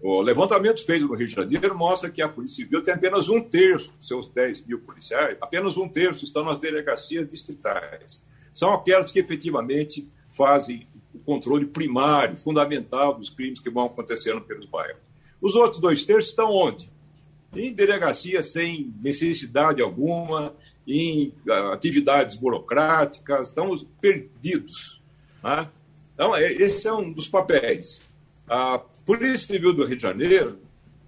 O levantamento feito no Rio de Janeiro mostra que a Polícia Civil tem apenas um terço dos seus 10 mil policiais, apenas um terço estão nas delegacias distritais. São aquelas que efetivamente fazem o controle primário, fundamental dos crimes que vão acontecendo pelos bairros. Os outros dois terços estão onde? Em delegacia sem necessidade alguma, em ah, atividades burocráticas, estamos perdidos. Né? Então, é, esse é um dos papéis. A Polícia Civil do Rio de Janeiro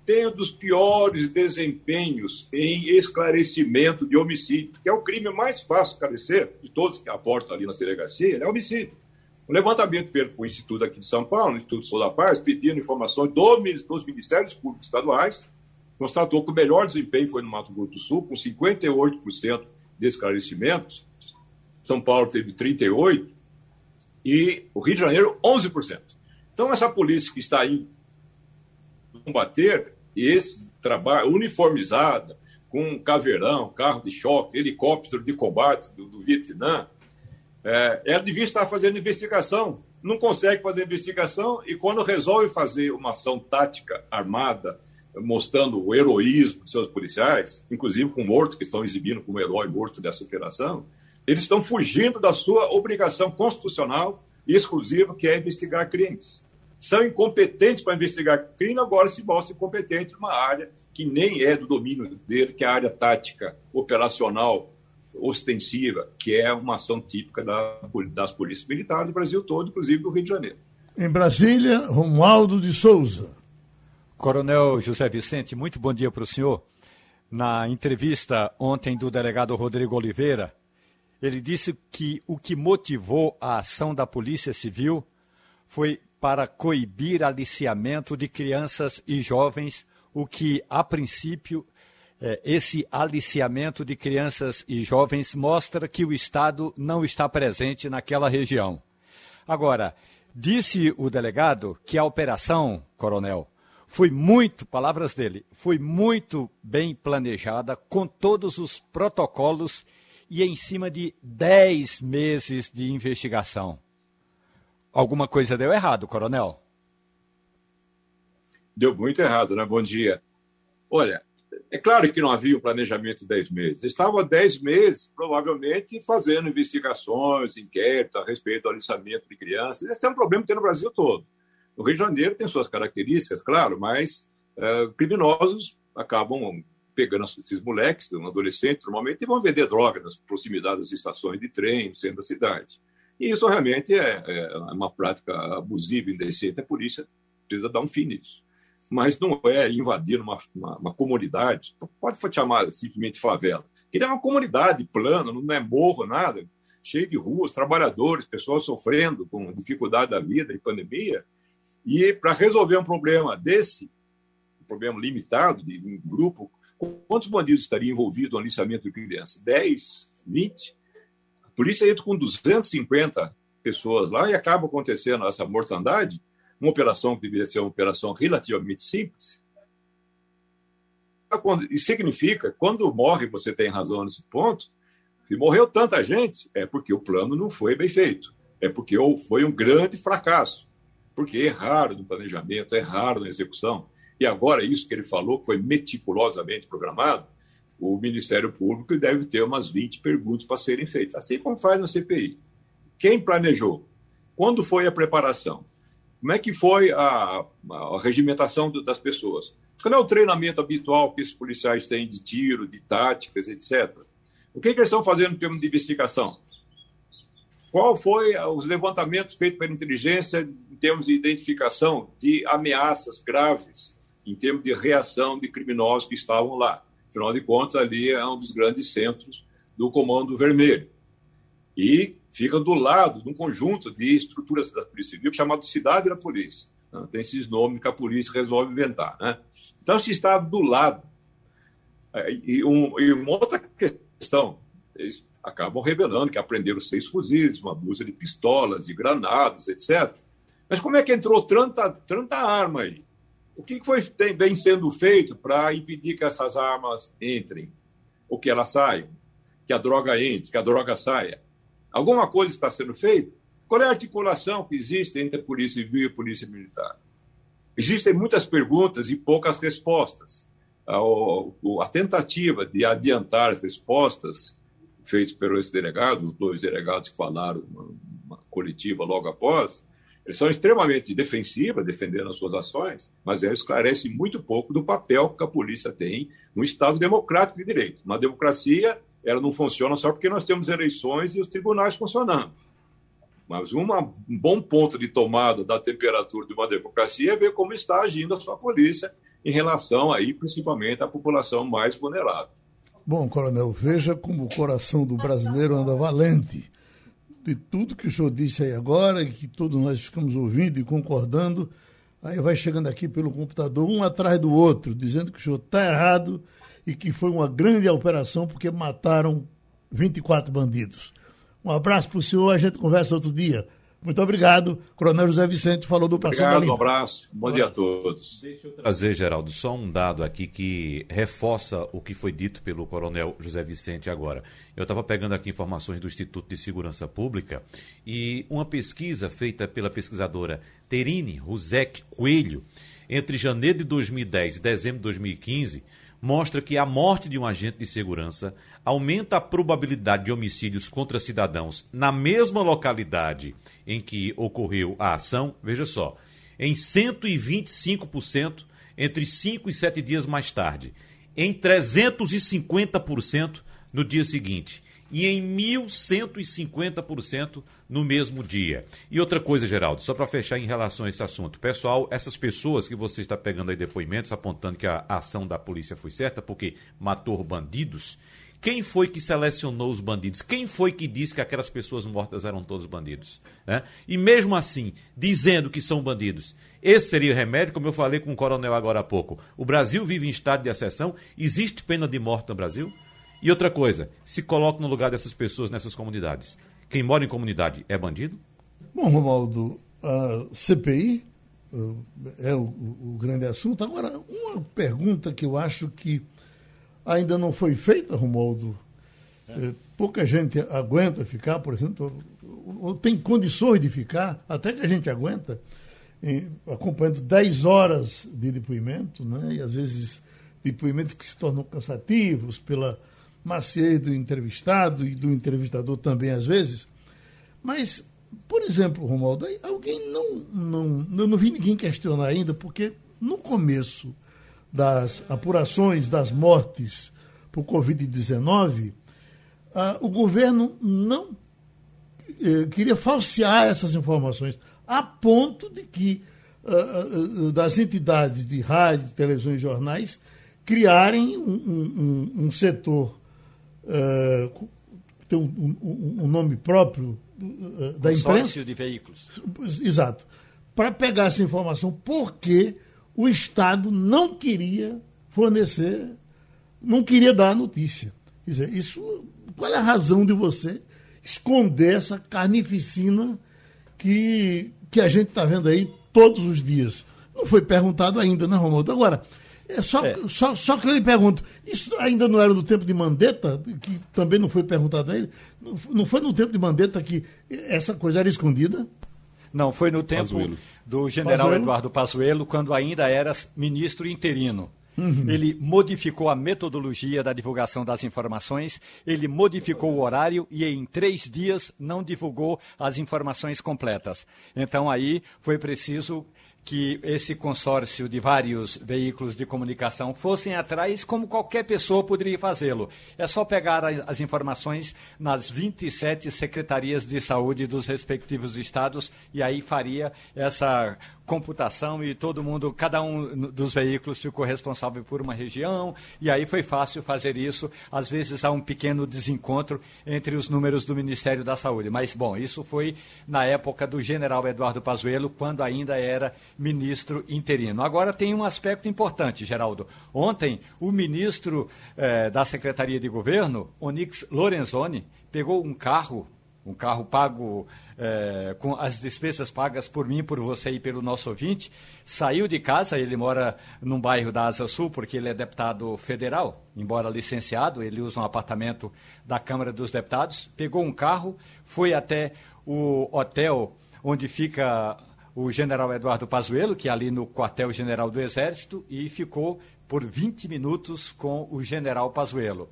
tem um dos piores desempenhos em esclarecimento de homicídio, que é o crime mais fácil de esclarecer de todos que aportam ali na delegacia, é homicídio. O levantamento feito pelo Instituto aqui de São Paulo, o Instituto Sul da Paz, pedindo informações dos Ministérios Públicos Estaduais, constatou que o melhor desempenho foi no Mato Grosso do Sul, com 58% de esclarecimentos. São Paulo teve 38% e o Rio de Janeiro, 11%. Então, essa polícia que está aí combater esse trabalho uniformizada, com caveirão, carro de choque, helicóptero de combate do, do Vietnã, é, ela devia estar fazendo investigação. Não consegue fazer investigação e, quando resolve fazer uma ação tática armada mostrando o heroísmo de seus policiais, inclusive com mortos que estão exibindo como herói morto dessa operação, eles estão fugindo da sua obrigação constitucional e exclusiva, que é investigar crimes. São incompetentes para investigar crime, agora se mostram incompetentes numa área que nem é do domínio dele, que é a área tática, operacional, ostensiva, que é uma ação típica da, das polícias militares do Brasil todo, inclusive do Rio de Janeiro. Em Brasília, Romualdo de Souza. Coronel José Vicente, muito bom dia para o senhor. Na entrevista ontem do delegado Rodrigo Oliveira, ele disse que o que motivou a ação da Polícia Civil foi para coibir aliciamento de crianças e jovens, o que, a princípio, é, esse aliciamento de crianças e jovens mostra que o Estado não está presente naquela região. Agora, disse o delegado que a operação, coronel, foi muito, palavras dele, foi muito bem planejada, com todos os protocolos e em cima de 10 meses de investigação. Alguma coisa deu errado, coronel? Deu muito errado, né? Bom dia. Olha, é claro que não havia um planejamento de 10 meses. Estavam há 10 meses, provavelmente, fazendo investigações, inquéritos a respeito do aliciamento de crianças. Esse é um problema que tem no Brasil todo. O Rio de Janeiro tem suas características, claro, mas uh, criminosos acabam pegando esses moleques, um adolescente, normalmente, e vão vender droga nas proximidades das estações de trem, no centro da cidade. E isso realmente é, é uma prática abusiva indecente. A polícia precisa dar um fim nisso. Mas não é invadir uma, uma, uma comunidade, pode chamar simplesmente favela, que é uma comunidade plana, não é morro, nada, cheio de ruas, trabalhadores, pessoas sofrendo com dificuldade da vida e pandemia. E para resolver um problema desse, um problema limitado de um grupo, quantos bandidos estariam envolvidos no aliciamento de crianças? 10, 20? A polícia entra com 250 pessoas lá e acaba acontecendo essa mortandade, uma operação que deveria ser uma operação relativamente simples. Isso significa, quando morre, você tem razão nesse ponto, se morreu tanta gente, é porque o plano não foi bem feito. É porque foi um grande fracasso. Porque erraram no planejamento, erraram na execução. E agora, isso que ele falou, que foi meticulosamente programado, o Ministério Público deve ter umas 20 perguntas para serem feitas, assim como faz na CPI. Quem planejou? Quando foi a preparação? Como é que foi a, a regimentação das pessoas? Qual é o treinamento habitual que esses policiais têm de tiro, de táticas, etc.? O que, que eles estão fazendo em termos de investigação? Qual foi os levantamentos feitos pela inteligência termos de identificação de ameaças graves, em termos de reação de criminosos que estavam lá? Afinal de contas, ali é um dos grandes centros do Comando Vermelho. E fica do lado de um conjunto de estruturas da Polícia Civil chamado Cidade da Polícia. Né? Tem esses nomes que a polícia resolve inventar. Né? Então, se está do lado. É, e, um, e uma outra questão. Eles acabam revelando que aprenderam seis fuzis, uma dúzia de pistolas, e granadas, etc. Mas como é que entrou tanta, tanta arma aí? O que foi vem sendo feito para impedir que essas armas entrem? Ou que elas saiam? Que a droga entre, que a droga saia? Alguma coisa está sendo feita? Qual é a articulação que existe entre a Polícia Civil e a Polícia Militar? Existem muitas perguntas e poucas respostas a, a tentativa de adiantar as respostas feitas pelo ex-delegado, os dois delegados que falaram uma, uma coletiva logo após, são extremamente defensivas, defendendo as suas ações, mas eles esclarecem muito pouco do papel que a polícia tem no Estado democrático de direito. Uma democracia, ela não funciona só porque nós temos eleições e os tribunais funcionando. Mas uma, um bom ponto de tomada da temperatura de uma democracia é ver como está agindo a sua polícia em relação aí, principalmente, à população mais vulnerável. Bom, coronel, veja como o coração do brasileiro anda valente. De tudo que o senhor disse aí agora, e que todos nós ficamos ouvindo e concordando, aí vai chegando aqui pelo computador, um atrás do outro, dizendo que o senhor está errado e que foi uma grande operação porque mataram 24 bandidos. Um abraço para o senhor, a gente conversa outro dia. Muito obrigado. Coronel José Vicente falou do Passando Obrigado, um abraço. Bom dia a todos. Deixa eu trazer, Geraldo, só um dado aqui que reforça o que foi dito pelo Coronel José Vicente agora. Eu estava pegando aqui informações do Instituto de Segurança Pública e uma pesquisa feita pela pesquisadora Terine Ruzek Coelho entre janeiro de 2010 e dezembro de 2015 mostra que a morte de um agente de segurança aumenta a probabilidade de homicídios contra cidadãos na mesma localidade em que ocorreu a ação, veja só, em 125% entre 5 e 7 dias mais tarde, em 350% no dia seguinte e em 1.150% no mesmo dia. E outra coisa, Geraldo, só para fechar em relação a esse assunto. Pessoal, essas pessoas que você está pegando aí depoimentos apontando que a ação da polícia foi certa porque matou bandidos, quem foi que selecionou os bandidos? Quem foi que disse que aquelas pessoas mortas eram todos bandidos? Né? E mesmo assim, dizendo que são bandidos, esse seria o remédio, como eu falei com o coronel agora há pouco. O Brasil vive em estado de exceção, existe pena de morte no Brasil? E outra coisa, se coloca no lugar dessas pessoas nessas comunidades. Quem mora em comunidade é bandido? Bom, Romaldo, a CPI uh, é o, o, grande assunto. Agora, uma pergunta que eu acho que ainda não foi feita, Romualdo. É. Pouca gente aguenta ficar, por exemplo, ou tem condições de ficar, até que a gente aguenta, acompanhando 10 horas de depoimento, né? e às vezes depoimentos que se tornam cansativos pela maciez do entrevistado e do entrevistador também às vezes. Mas, por exemplo, Romualdo, alguém não, não. Eu não vi ninguém questionar ainda, porque no começo das apurações das mortes por Covid-19, ah, o governo não eh, queria falsear essas informações, a ponto de que ah, ah, das entidades de rádio, televisão e jornais criarem um, um, um setor, uh, tem um, um, nome próprio uh, da imprensa. de veículos. Exato. Para pegar essa informação, porque o Estado não queria fornecer, não queria dar a notícia. Quer dizer, isso, qual é a razão de você esconder essa carnificina que, que a gente está vendo aí todos os dias? Não foi perguntado ainda, né, Romualdo? Agora, é só, é. Só, só que eu lhe pergunto, isso ainda não era do tempo de Mandetta, que também não foi perguntado a ele? Não foi no tempo de Mandetta que essa coisa era escondida? Não, foi no tempo Pazuello. do general Pazuello. Eduardo Pazuello, quando ainda era ministro interino. Uhum. Ele modificou a metodologia da divulgação das informações, ele modificou o horário e em três dias não divulgou as informações completas. Então aí foi preciso que esse consórcio de vários veículos de comunicação fossem atrás, como qualquer pessoa poderia fazê-lo. É só pegar as informações nas 27 secretarias de saúde dos respectivos estados e aí faria essa computação e todo mundo, cada um dos veículos ficou responsável por uma região, e aí foi fácil fazer isso. Às vezes há um pequeno desencontro entre os números do Ministério da Saúde. Mas, bom, isso foi na época do general Eduardo Pazuello, quando ainda era ministro interino. Agora tem um aspecto importante, Geraldo. Ontem, o ministro eh, da Secretaria de Governo, Onix Lorenzoni, pegou um carro, um carro pago é, com as despesas pagas por mim, por você e pelo nosso ouvinte, saiu de casa, ele mora num bairro da Asa Sul, porque ele é deputado federal, embora licenciado, ele usa um apartamento da Câmara dos Deputados, pegou um carro, foi até o hotel onde fica o general Eduardo Pazuello, que é ali no quartel-general do Exército, e ficou por 20 minutos com o general Pazuello.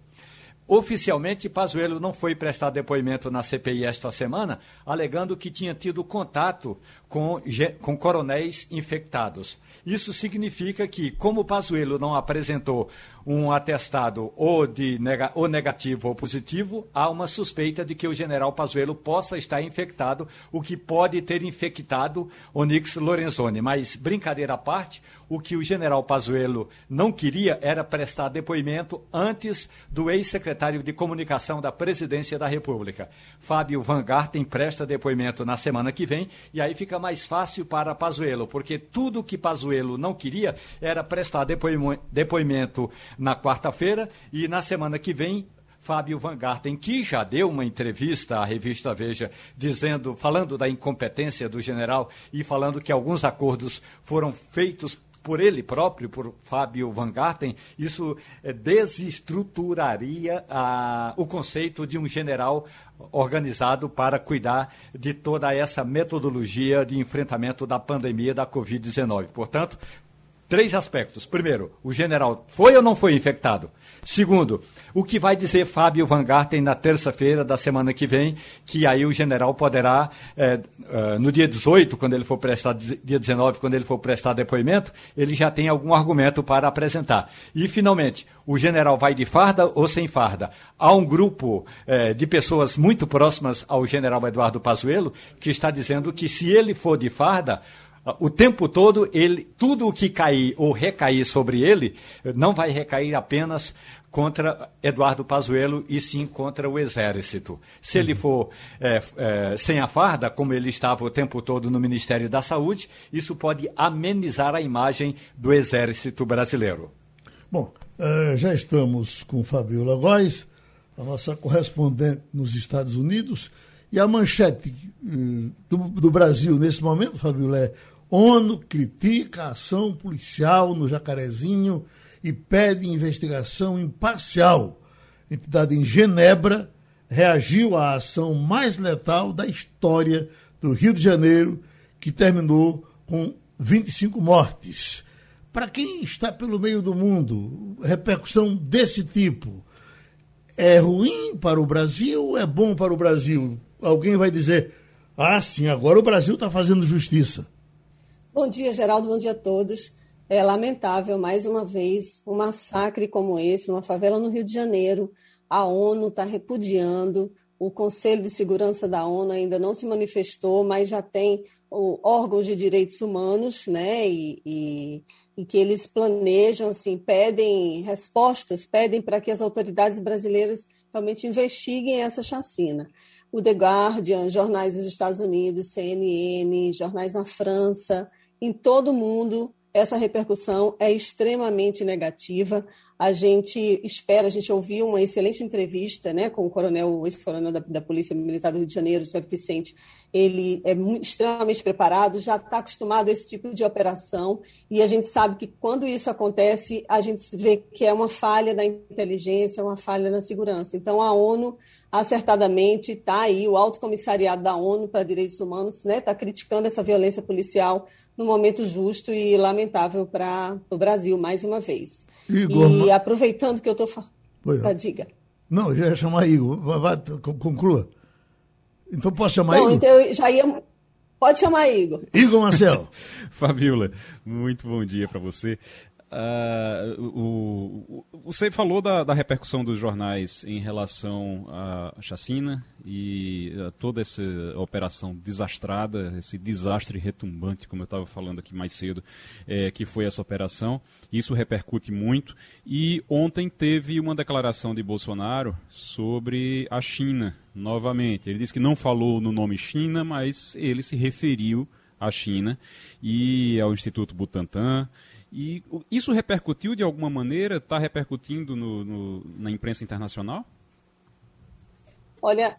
Oficialmente, Pazuello não foi prestar depoimento na CPI esta semana, alegando que tinha tido contato com, com coronéis infectados. Isso significa que, como Pazuello não apresentou um atestado ou, de nega, ou negativo ou positivo, há uma suspeita de que o general Pazuello possa estar infectado, o que pode ter infectado Onix Lorenzoni. Mas, brincadeira à parte, o que o general Pazuello não queria era prestar depoimento antes do ex-secretário de comunicação da presidência da República. Fábio Van Garten presta depoimento na semana que vem e aí fica mais fácil para Pazuello, porque tudo que Pazuello não queria era prestar depoimento na quarta-feira e na semana que vem Fábio Van Garten, que já deu uma entrevista à revista Veja, dizendo, falando da incompetência do general e falando que alguns acordos foram feitos por ele próprio, por Fábio Van Garten, isso é, desestruturaria a, o conceito de um general organizado para cuidar de toda essa metodologia de enfrentamento da pandemia da Covid-19. Portanto, três aspectos. Primeiro, o general foi ou não foi infectado? Segundo, o que vai dizer Fábio Van Garten na terça-feira da semana que vem, que aí o general poderá, é, é, no dia 18, quando ele for prestar, dia 19, quando ele for prestar depoimento, ele já tem algum argumento para apresentar. E, finalmente, o general vai de farda ou sem farda? Há um grupo é, de pessoas muito próximas ao general Eduardo Pazuello que está dizendo que se ele for de farda, o tempo todo, ele, tudo o que cair ou recair sobre ele não vai recair apenas contra Eduardo Pazuello e sim contra o Exército. Se ele for é, é, sem a farda, como ele estava o tempo todo no Ministério da Saúde, isso pode amenizar a imagem do Exército brasileiro. Bom, uh, já estamos com Fabiola Góes, a nossa correspondente nos Estados Unidos, e a manchete uh, do, do, Brasil nesse momento, Fabiola, é ONU critica a ação policial no Jacarezinho e pede investigação imparcial. Entidade em Genebra reagiu à ação mais letal da história do Rio de Janeiro, que terminou com 25 mortes. Para quem está pelo meio do mundo, repercussão desse tipo é ruim para o Brasil, é bom para o Brasil? Alguém vai dizer, ah, sim, agora o Brasil está fazendo justiça. Bom dia, Geraldo. Bom dia a todos. É lamentável, mais uma vez, um massacre como esse, uma favela no Rio de Janeiro. A ONU está repudiando, o Conselho de Segurança da ONU ainda não se manifestou, mas já tem órgãos de direitos humanos, né? E, e, e, que eles planejam, assim, pedem respostas, pedem para que as autoridades brasileiras realmente investiguem essa chacina. O The Guardian, jornais dos Estados Unidos, CNN, jornais na França, em todo o mundo, essa repercussão é extremamente negativa. A gente espera, a gente ouviu uma excelente entrevista né, com o coronel, o ex-coronel da, da, Polícia Militar do Rio de Janeiro, José Vicente. Ele é muito, extremamente preparado, já está acostumado a esse tipo de operação, e a gente sabe que quando isso acontece, a gente vê que é uma falha da inteligência, uma falha na segurança. Então, a ONU acertadamente está aí, o Alto Comissariado da ONU para Direitos Humanos está né, tá criticando essa violência policial no momento justo e lamentável para o Brasil, mais uma vez. Igor, e aproveitando que eu estou falando. Tá, diga. Não, eu já ia chamar Igor. Vai, vai, conclua. Então posso chamar Bom, Igor? Então eu já ia. Pode chamar Igor. Igor Marcel. <laughs> Fabiola, muito bom dia para você. Uh, o, você falou da, da, repercussão dos jornais em relação à chacina e a toda essa operação desastrada, esse desastre retumbante, como eu estava falando aqui mais cedo, é, que foi essa operação. Isso repercute muito. E ontem teve uma declaração de Bolsonaro sobre a China, novamente. Ele disse que não falou no nome China, mas ele se referiu à China e ao Instituto Butantan e isso repercutiu de alguma maneira? Está repercutindo no, no, na imprensa internacional? Olha,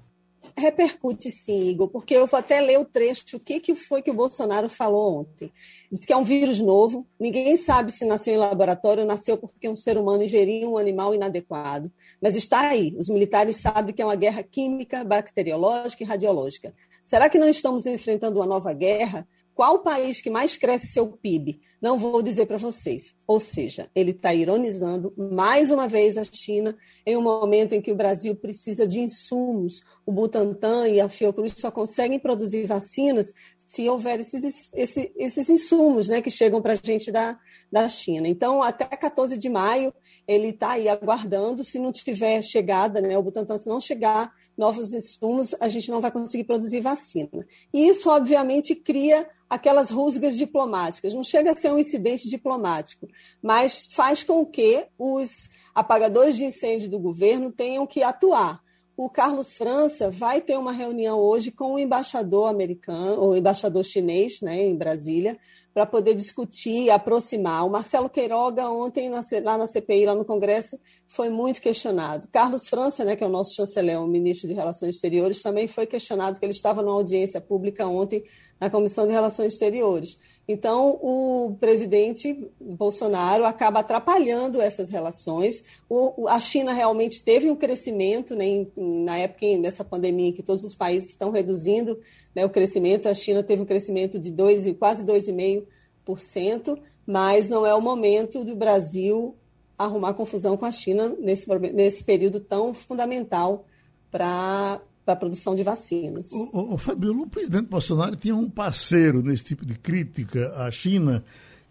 repercute sim, Igor, porque eu vou até ler o trecho, o que, que foi que o Bolsonaro falou ontem. Diz que é um vírus novo, ninguém sabe se nasceu em laboratório ou nasceu porque um ser humano ingeriu um animal inadequado, mas está aí, os militares sabem que é uma guerra química, bacteriológica e radiológica. Será que não estamos enfrentando uma nova guerra? Qual o país que mais cresce seu PIB? Não vou dizer para vocês. Ou seja, ele está ironizando mais uma vez a China em um momento em que o Brasil precisa de insumos. O Butantan e a Fiocruz só conseguem produzir vacinas se houver esses, esses, esses insumos né, que chegam para a gente da, da China. Então, até 14 de maio, ele está aí aguardando. Se não tiver chegada, né, o Butantan, se não chegar novos insumos, a gente não vai conseguir produzir vacina. E isso, obviamente, cria aquelas rusgas diplomáticas. Não chega a ser um incidente diplomático, mas faz com que os apagadores de incêndio do governo tenham que atuar. O Carlos França vai ter uma reunião hoje com o embaixador americano, ou embaixador chinês, né, em Brasília, para poder discutir, aproximar. O Marcelo Queiroga, ontem, lá na CPI, lá no Congresso, foi muito questionado. Carlos França, né, que é o nosso chanceler, o ministro de Relações Exteriores, também foi questionado, que ele estava numa audiência pública ontem na Comissão de Relações Exteriores. Então, o presidente Bolsonaro acaba atrapalhando essas relações. O, a China realmente teve um crescimento né, em, na época dessa pandemia, em que todos os países estão reduzindo né, o crescimento. A China teve um crescimento de dois, quase 2,5%, mas não é o momento do Brasil arrumar confusão com a China nesse, nesse período tão fundamental para da produção de vacinas. O, o, o presidente Bolsonaro tinha um parceiro nesse tipo de crítica à China,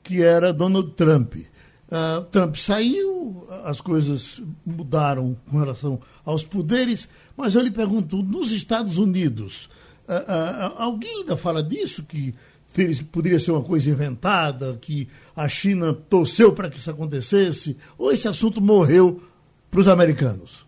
que era Donald Trump. Uh, Trump saiu, as coisas mudaram com relação aos poderes, mas eu lhe pergunto, nos Estados Unidos, uh, uh, alguém ainda fala disso, que poderia ser uma coisa inventada, que a China torceu para que isso acontecesse, ou esse assunto morreu para os americanos?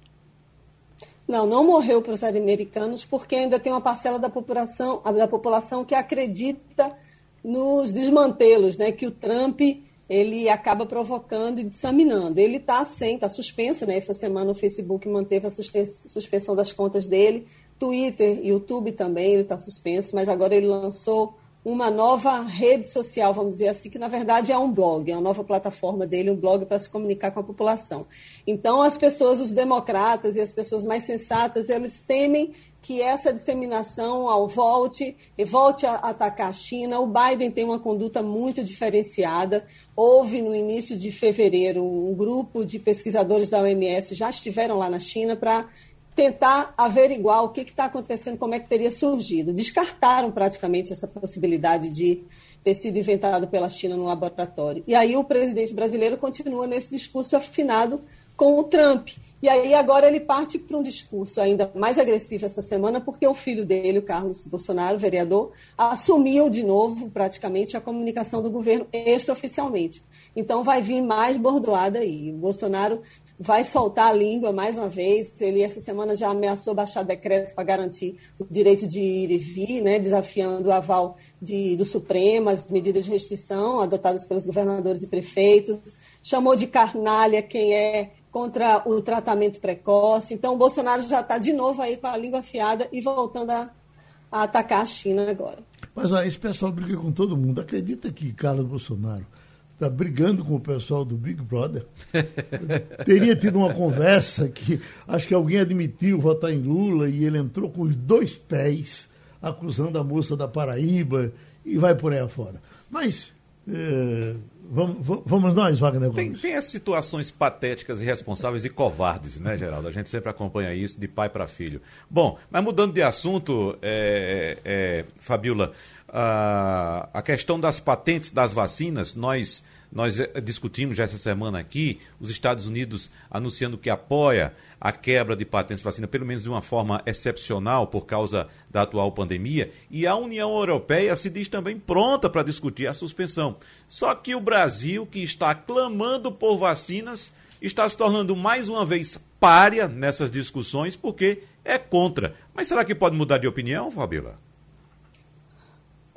Não, não morreu para os americanos, porque ainda tem uma parcela da população, da população que acredita nos desmantelos, né, que o Trump ele acaba provocando e disseminando. Ele está sem, está suspenso, né? Essa semana o Facebook manteve a suspensão das contas dele, Twitter, YouTube também, ele está suspenso, mas agora ele lançou uma nova rede social, vamos dizer assim, que na verdade é um blog, é uma nova plataforma dele, um blog para se comunicar com a população. Então, as pessoas, os democratas e as pessoas mais sensatas, eles temem que essa disseminação ao volte e volte a atacar a China. O Biden tem uma conduta muito diferenciada. Houve no início de fevereiro um grupo de pesquisadores da OMS já estiveram lá na China para tentar averiguar o que está acontecendo, como é que teria surgido. Descartaram praticamente essa possibilidade de ter sido inventado pela China no laboratório. E aí o presidente brasileiro continua nesse discurso afinado com o Trump. E aí agora ele parte para um discurso ainda mais agressivo essa semana, porque o filho dele, o Carlos Bolsonaro, vereador, assumiu de novo praticamente a comunicação do governo extraoficialmente. Então vai vir mais bordoada aí. O Bolsonaro vai soltar a língua mais uma vez. Ele, essa semana, já ameaçou baixar decreto para garantir o direito de ir e vir, né, desafiando o aval de, do Supremo, as medidas de restrição adotadas pelos governadores e prefeitos. Chamou de carnalha quem é contra o tratamento precoce. Então, o Bolsonaro já está de novo aí com a língua afiada e voltando a, a atacar a China agora. Mas ó, esse pessoal briga com todo mundo. Acredita que Carlos Bolsonaro está brigando com o pessoal do Big Brother. Teria tido uma conversa que acho que alguém admitiu votar em Lula e ele entrou com os dois pés acusando a moça da Paraíba e vai por aí afora. Mas é, vamos, vamos nós, Wagner Tem, tem as situações patéticas, irresponsáveis e covardes, né, Geraldo? A gente sempre acompanha isso de pai para filho. Bom, mas mudando de assunto, é, é, Fabiola, a, questão das patentes das vacinas, nós, nós eh, discutimos já essa semana aqui, os Estados Unidos anunciando que apoia a quebra de patentes de vacina, pelo menos de uma forma excepcional por causa da atual pandemia, e a União Europeia se diz também pronta para discutir a suspensão. Só que o Brasil, que está clamando por vacinas, está se tornando mais uma vez párea nessas discussões porque é contra. Mas será que pode mudar de opinião, Fabíola?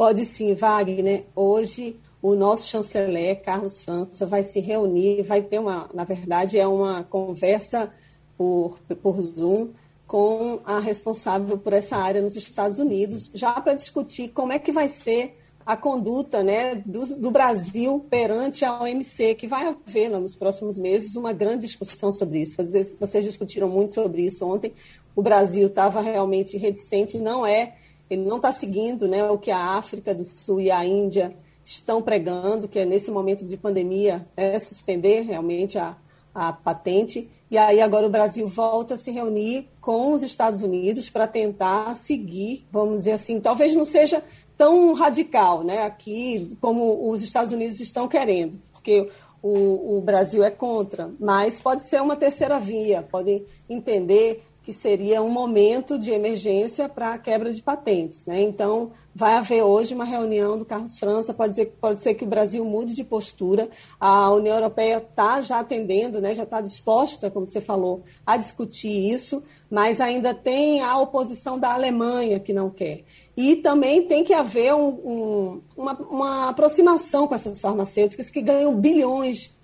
Pode sim, Wagner. Hoje o nosso chanceler, Carlos França, vai se reunir, vai ter uma, na verdade, é uma conversa por, por Zoom com a responsável por essa área nos Estados Unidos, já para discutir como é que vai ser a conduta né, do, do, Brasil perante a OMC, que vai haver nos próximos meses uma grande discussão sobre isso. Vocês discutiram muito sobre isso ontem. O Brasil estava realmente reticente, não é ele não está seguindo né, o que a África do Sul e a Índia estão pregando, que é nesse momento de pandemia é suspender realmente a, a patente. E aí agora o Brasil volta a se reunir com os Estados Unidos para tentar seguir, vamos dizer assim, talvez não seja tão radical né, aqui como os Estados Unidos estão querendo, porque o, o Brasil é contra, mas pode ser uma terceira via, podem entender que seria um momento de emergência para a quebra de patentes. Né? Então, vai haver hoje uma reunião do Carlos França, pode ser, pode ser que o Brasil mude de postura, a União Europeia está já atendendo, né? já está disposta, como você falou, a discutir isso, mas ainda tem a oposição da Alemanha que não quer. E também tem que haver um, um, uma, uma aproximação com essas farmacêuticas que ganham bilhões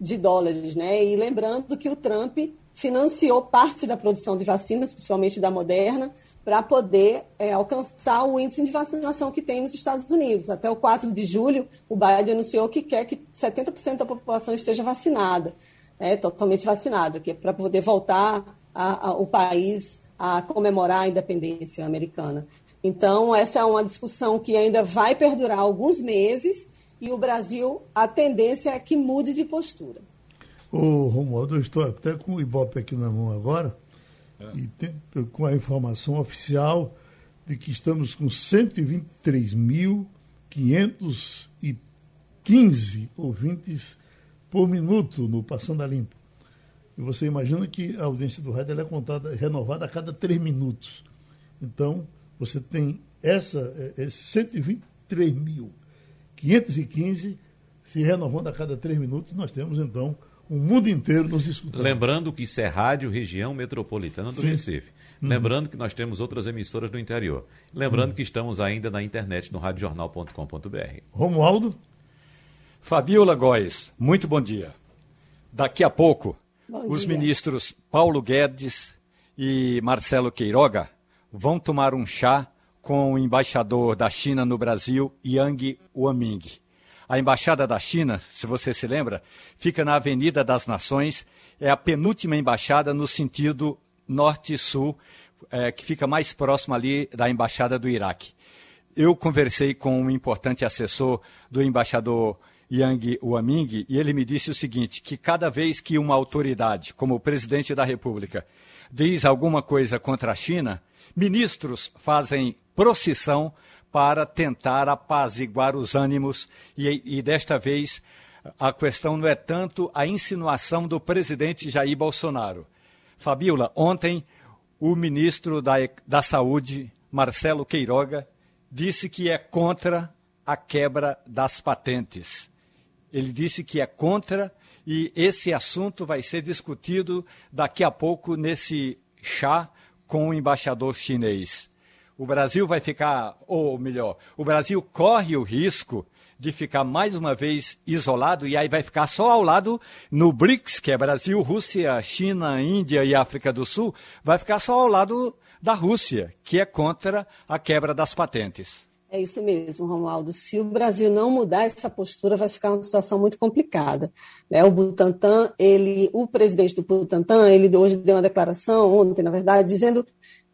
de dólares. Né? E lembrando que o Trump financiou parte da produção de vacinas, principalmente da Moderna, para poder é, alcançar o índice de vacinação que tem nos Estados Unidos. Até o 4 de julho, o Biden anunciou que quer que 70% da população esteja vacinada, né, totalmente vacinada, que é para poder voltar a, a, o país a comemorar a independência americana. Então, essa é uma discussão que ainda vai perdurar alguns meses e o Brasil, a tendência é que mude de postura. Ô, Romualdo, eu estou até com o Ibope aqui na mão agora, é. e tem, com a informação oficial de que estamos com 123.515 ouvintes por minuto no Passando a Limpo. E você imagina que a audiência do rádio é contada, renovada a cada três minutos. Então, você tem essa, é, esses 123.515 se renovando a cada três minutos. Nós temos, então, o mundo inteiro nos escutando. Lembrando que isso é rádio região metropolitana do Sim. Recife. Uhum. Lembrando que nós temos outras emissoras do interior. Lembrando uhum. que estamos ainda na internet no radiojornal.com.br. Romualdo. Fabiola Góes, muito bom dia. Daqui a pouco, bom os dia. ministros Paulo Guedes e Marcelo Queiroga vão tomar um chá com o embaixador da China no Brasil, Yang Waming. A embaixada da China, se você se lembra, fica na Avenida das Nações, é a penúltima embaixada no sentido norte-sul, é, que fica mais próximo ali da embaixada do Iraque. Eu conversei com um importante assessor do embaixador Yang Waming, e ele me disse o seguinte: que cada vez que uma autoridade, como o presidente da República, diz alguma coisa contra a China, ministros fazem procissão para tentar apaziguar os ânimos, e, e desta vez a questão não é tanto a insinuação do presidente Jair Bolsonaro. Fabiola, ontem o ministro da, da Saúde, Marcelo Queiroga, disse que é contra a quebra das patentes. Ele disse que é contra e esse assunto vai ser discutido daqui a pouco nesse chá com o embaixador chinês. O Brasil vai ficar, ou melhor, o Brasil corre o risco de ficar mais uma vez isolado e aí vai ficar só ao lado no BRICS, que é Brasil, Rússia, China, Índia e África do Sul, vai ficar só ao lado da Rússia, que é contra a quebra das patentes. É isso mesmo, Romualdo. Se o Brasil não mudar essa postura, vai ficar uma situação muito complicada. Né? O Butantan, ele, o presidente do Butantan, ele hoje deu uma declaração, ontem, na verdade, dizendo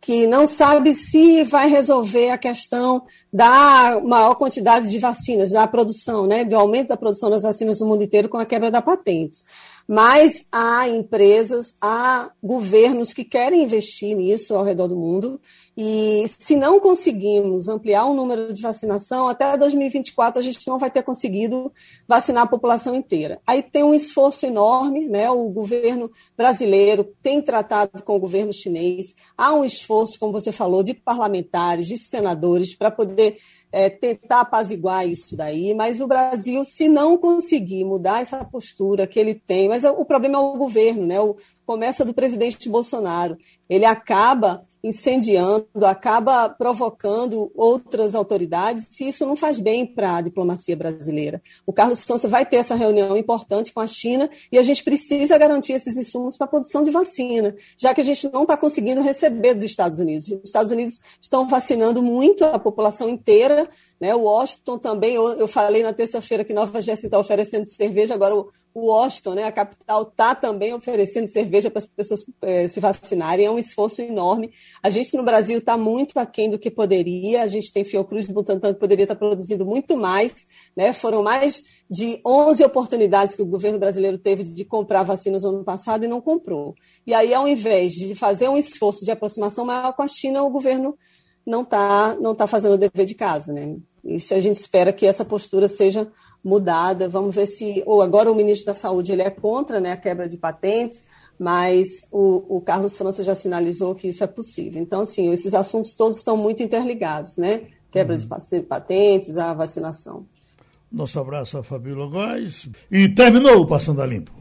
que não sabe se vai resolver a questão da maior quantidade de vacinas, da produção, né, do aumento da produção das vacinas no mundo inteiro com a quebra da patentes. Mas há empresas, há governos que querem investir nisso ao redor do mundo e se não conseguimos ampliar o número de vacinação, até 2024 a gente não vai ter conseguido vacinar a população inteira. Aí tem um esforço enorme, né? O governo brasileiro tem tratado com o governo chinês. Há um esforço, como você falou, de parlamentares, de senadores, para poder é, tentar apaziguar isso daí, mas o Brasil, se não conseguir mudar essa postura que ele tem, mas o problema é o governo, né? O, começa do presidente Bolsonaro. Ele acaba incendiando, acaba provocando outras autoridades, se isso não faz bem para a diplomacia brasileira. O Carlos França vai ter essa reunião importante com a China e a gente precisa garantir esses insumos para a produção de vacina, já que a gente não está conseguindo receber dos Estados Unidos. Os Estados Unidos estão vacinando muito a população inteira, né? O Washington também, eu, eu falei na terça-feira que Nova Jersey está oferecendo cerveja, agora o Washington, né, a capital, está também oferecendo cerveja para as pessoas é, se vacinarem. É um esforço enorme. A gente no Brasil está muito aquém do que poderia. A gente tem Fiocruz e Butantan que poderia estar tá produzindo muito mais. Né? Foram mais de 11 oportunidades que o governo brasileiro teve de comprar vacinas no ano passado e não comprou. E aí, ao invés de fazer um esforço de aproximação maior com a China, o governo não está não tá fazendo o dever de casa. Né? Isso a gente espera que essa postura seja mudada. Vamos ver se. Ou agora o ministro da Saúde ele é contra né, a quebra de patentes, mas o, o Carlos França já sinalizou que isso é possível. Então, assim, esses assuntos todos estão muito interligados, né? Quebra uhum. de patentes, a vacinação. Nosso abraço a Fabíola Góes. E terminou o Passando a Limpo.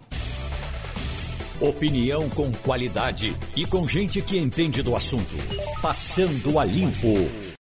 Opinião com qualidade e com gente que entende do assunto. Passando a Limpo.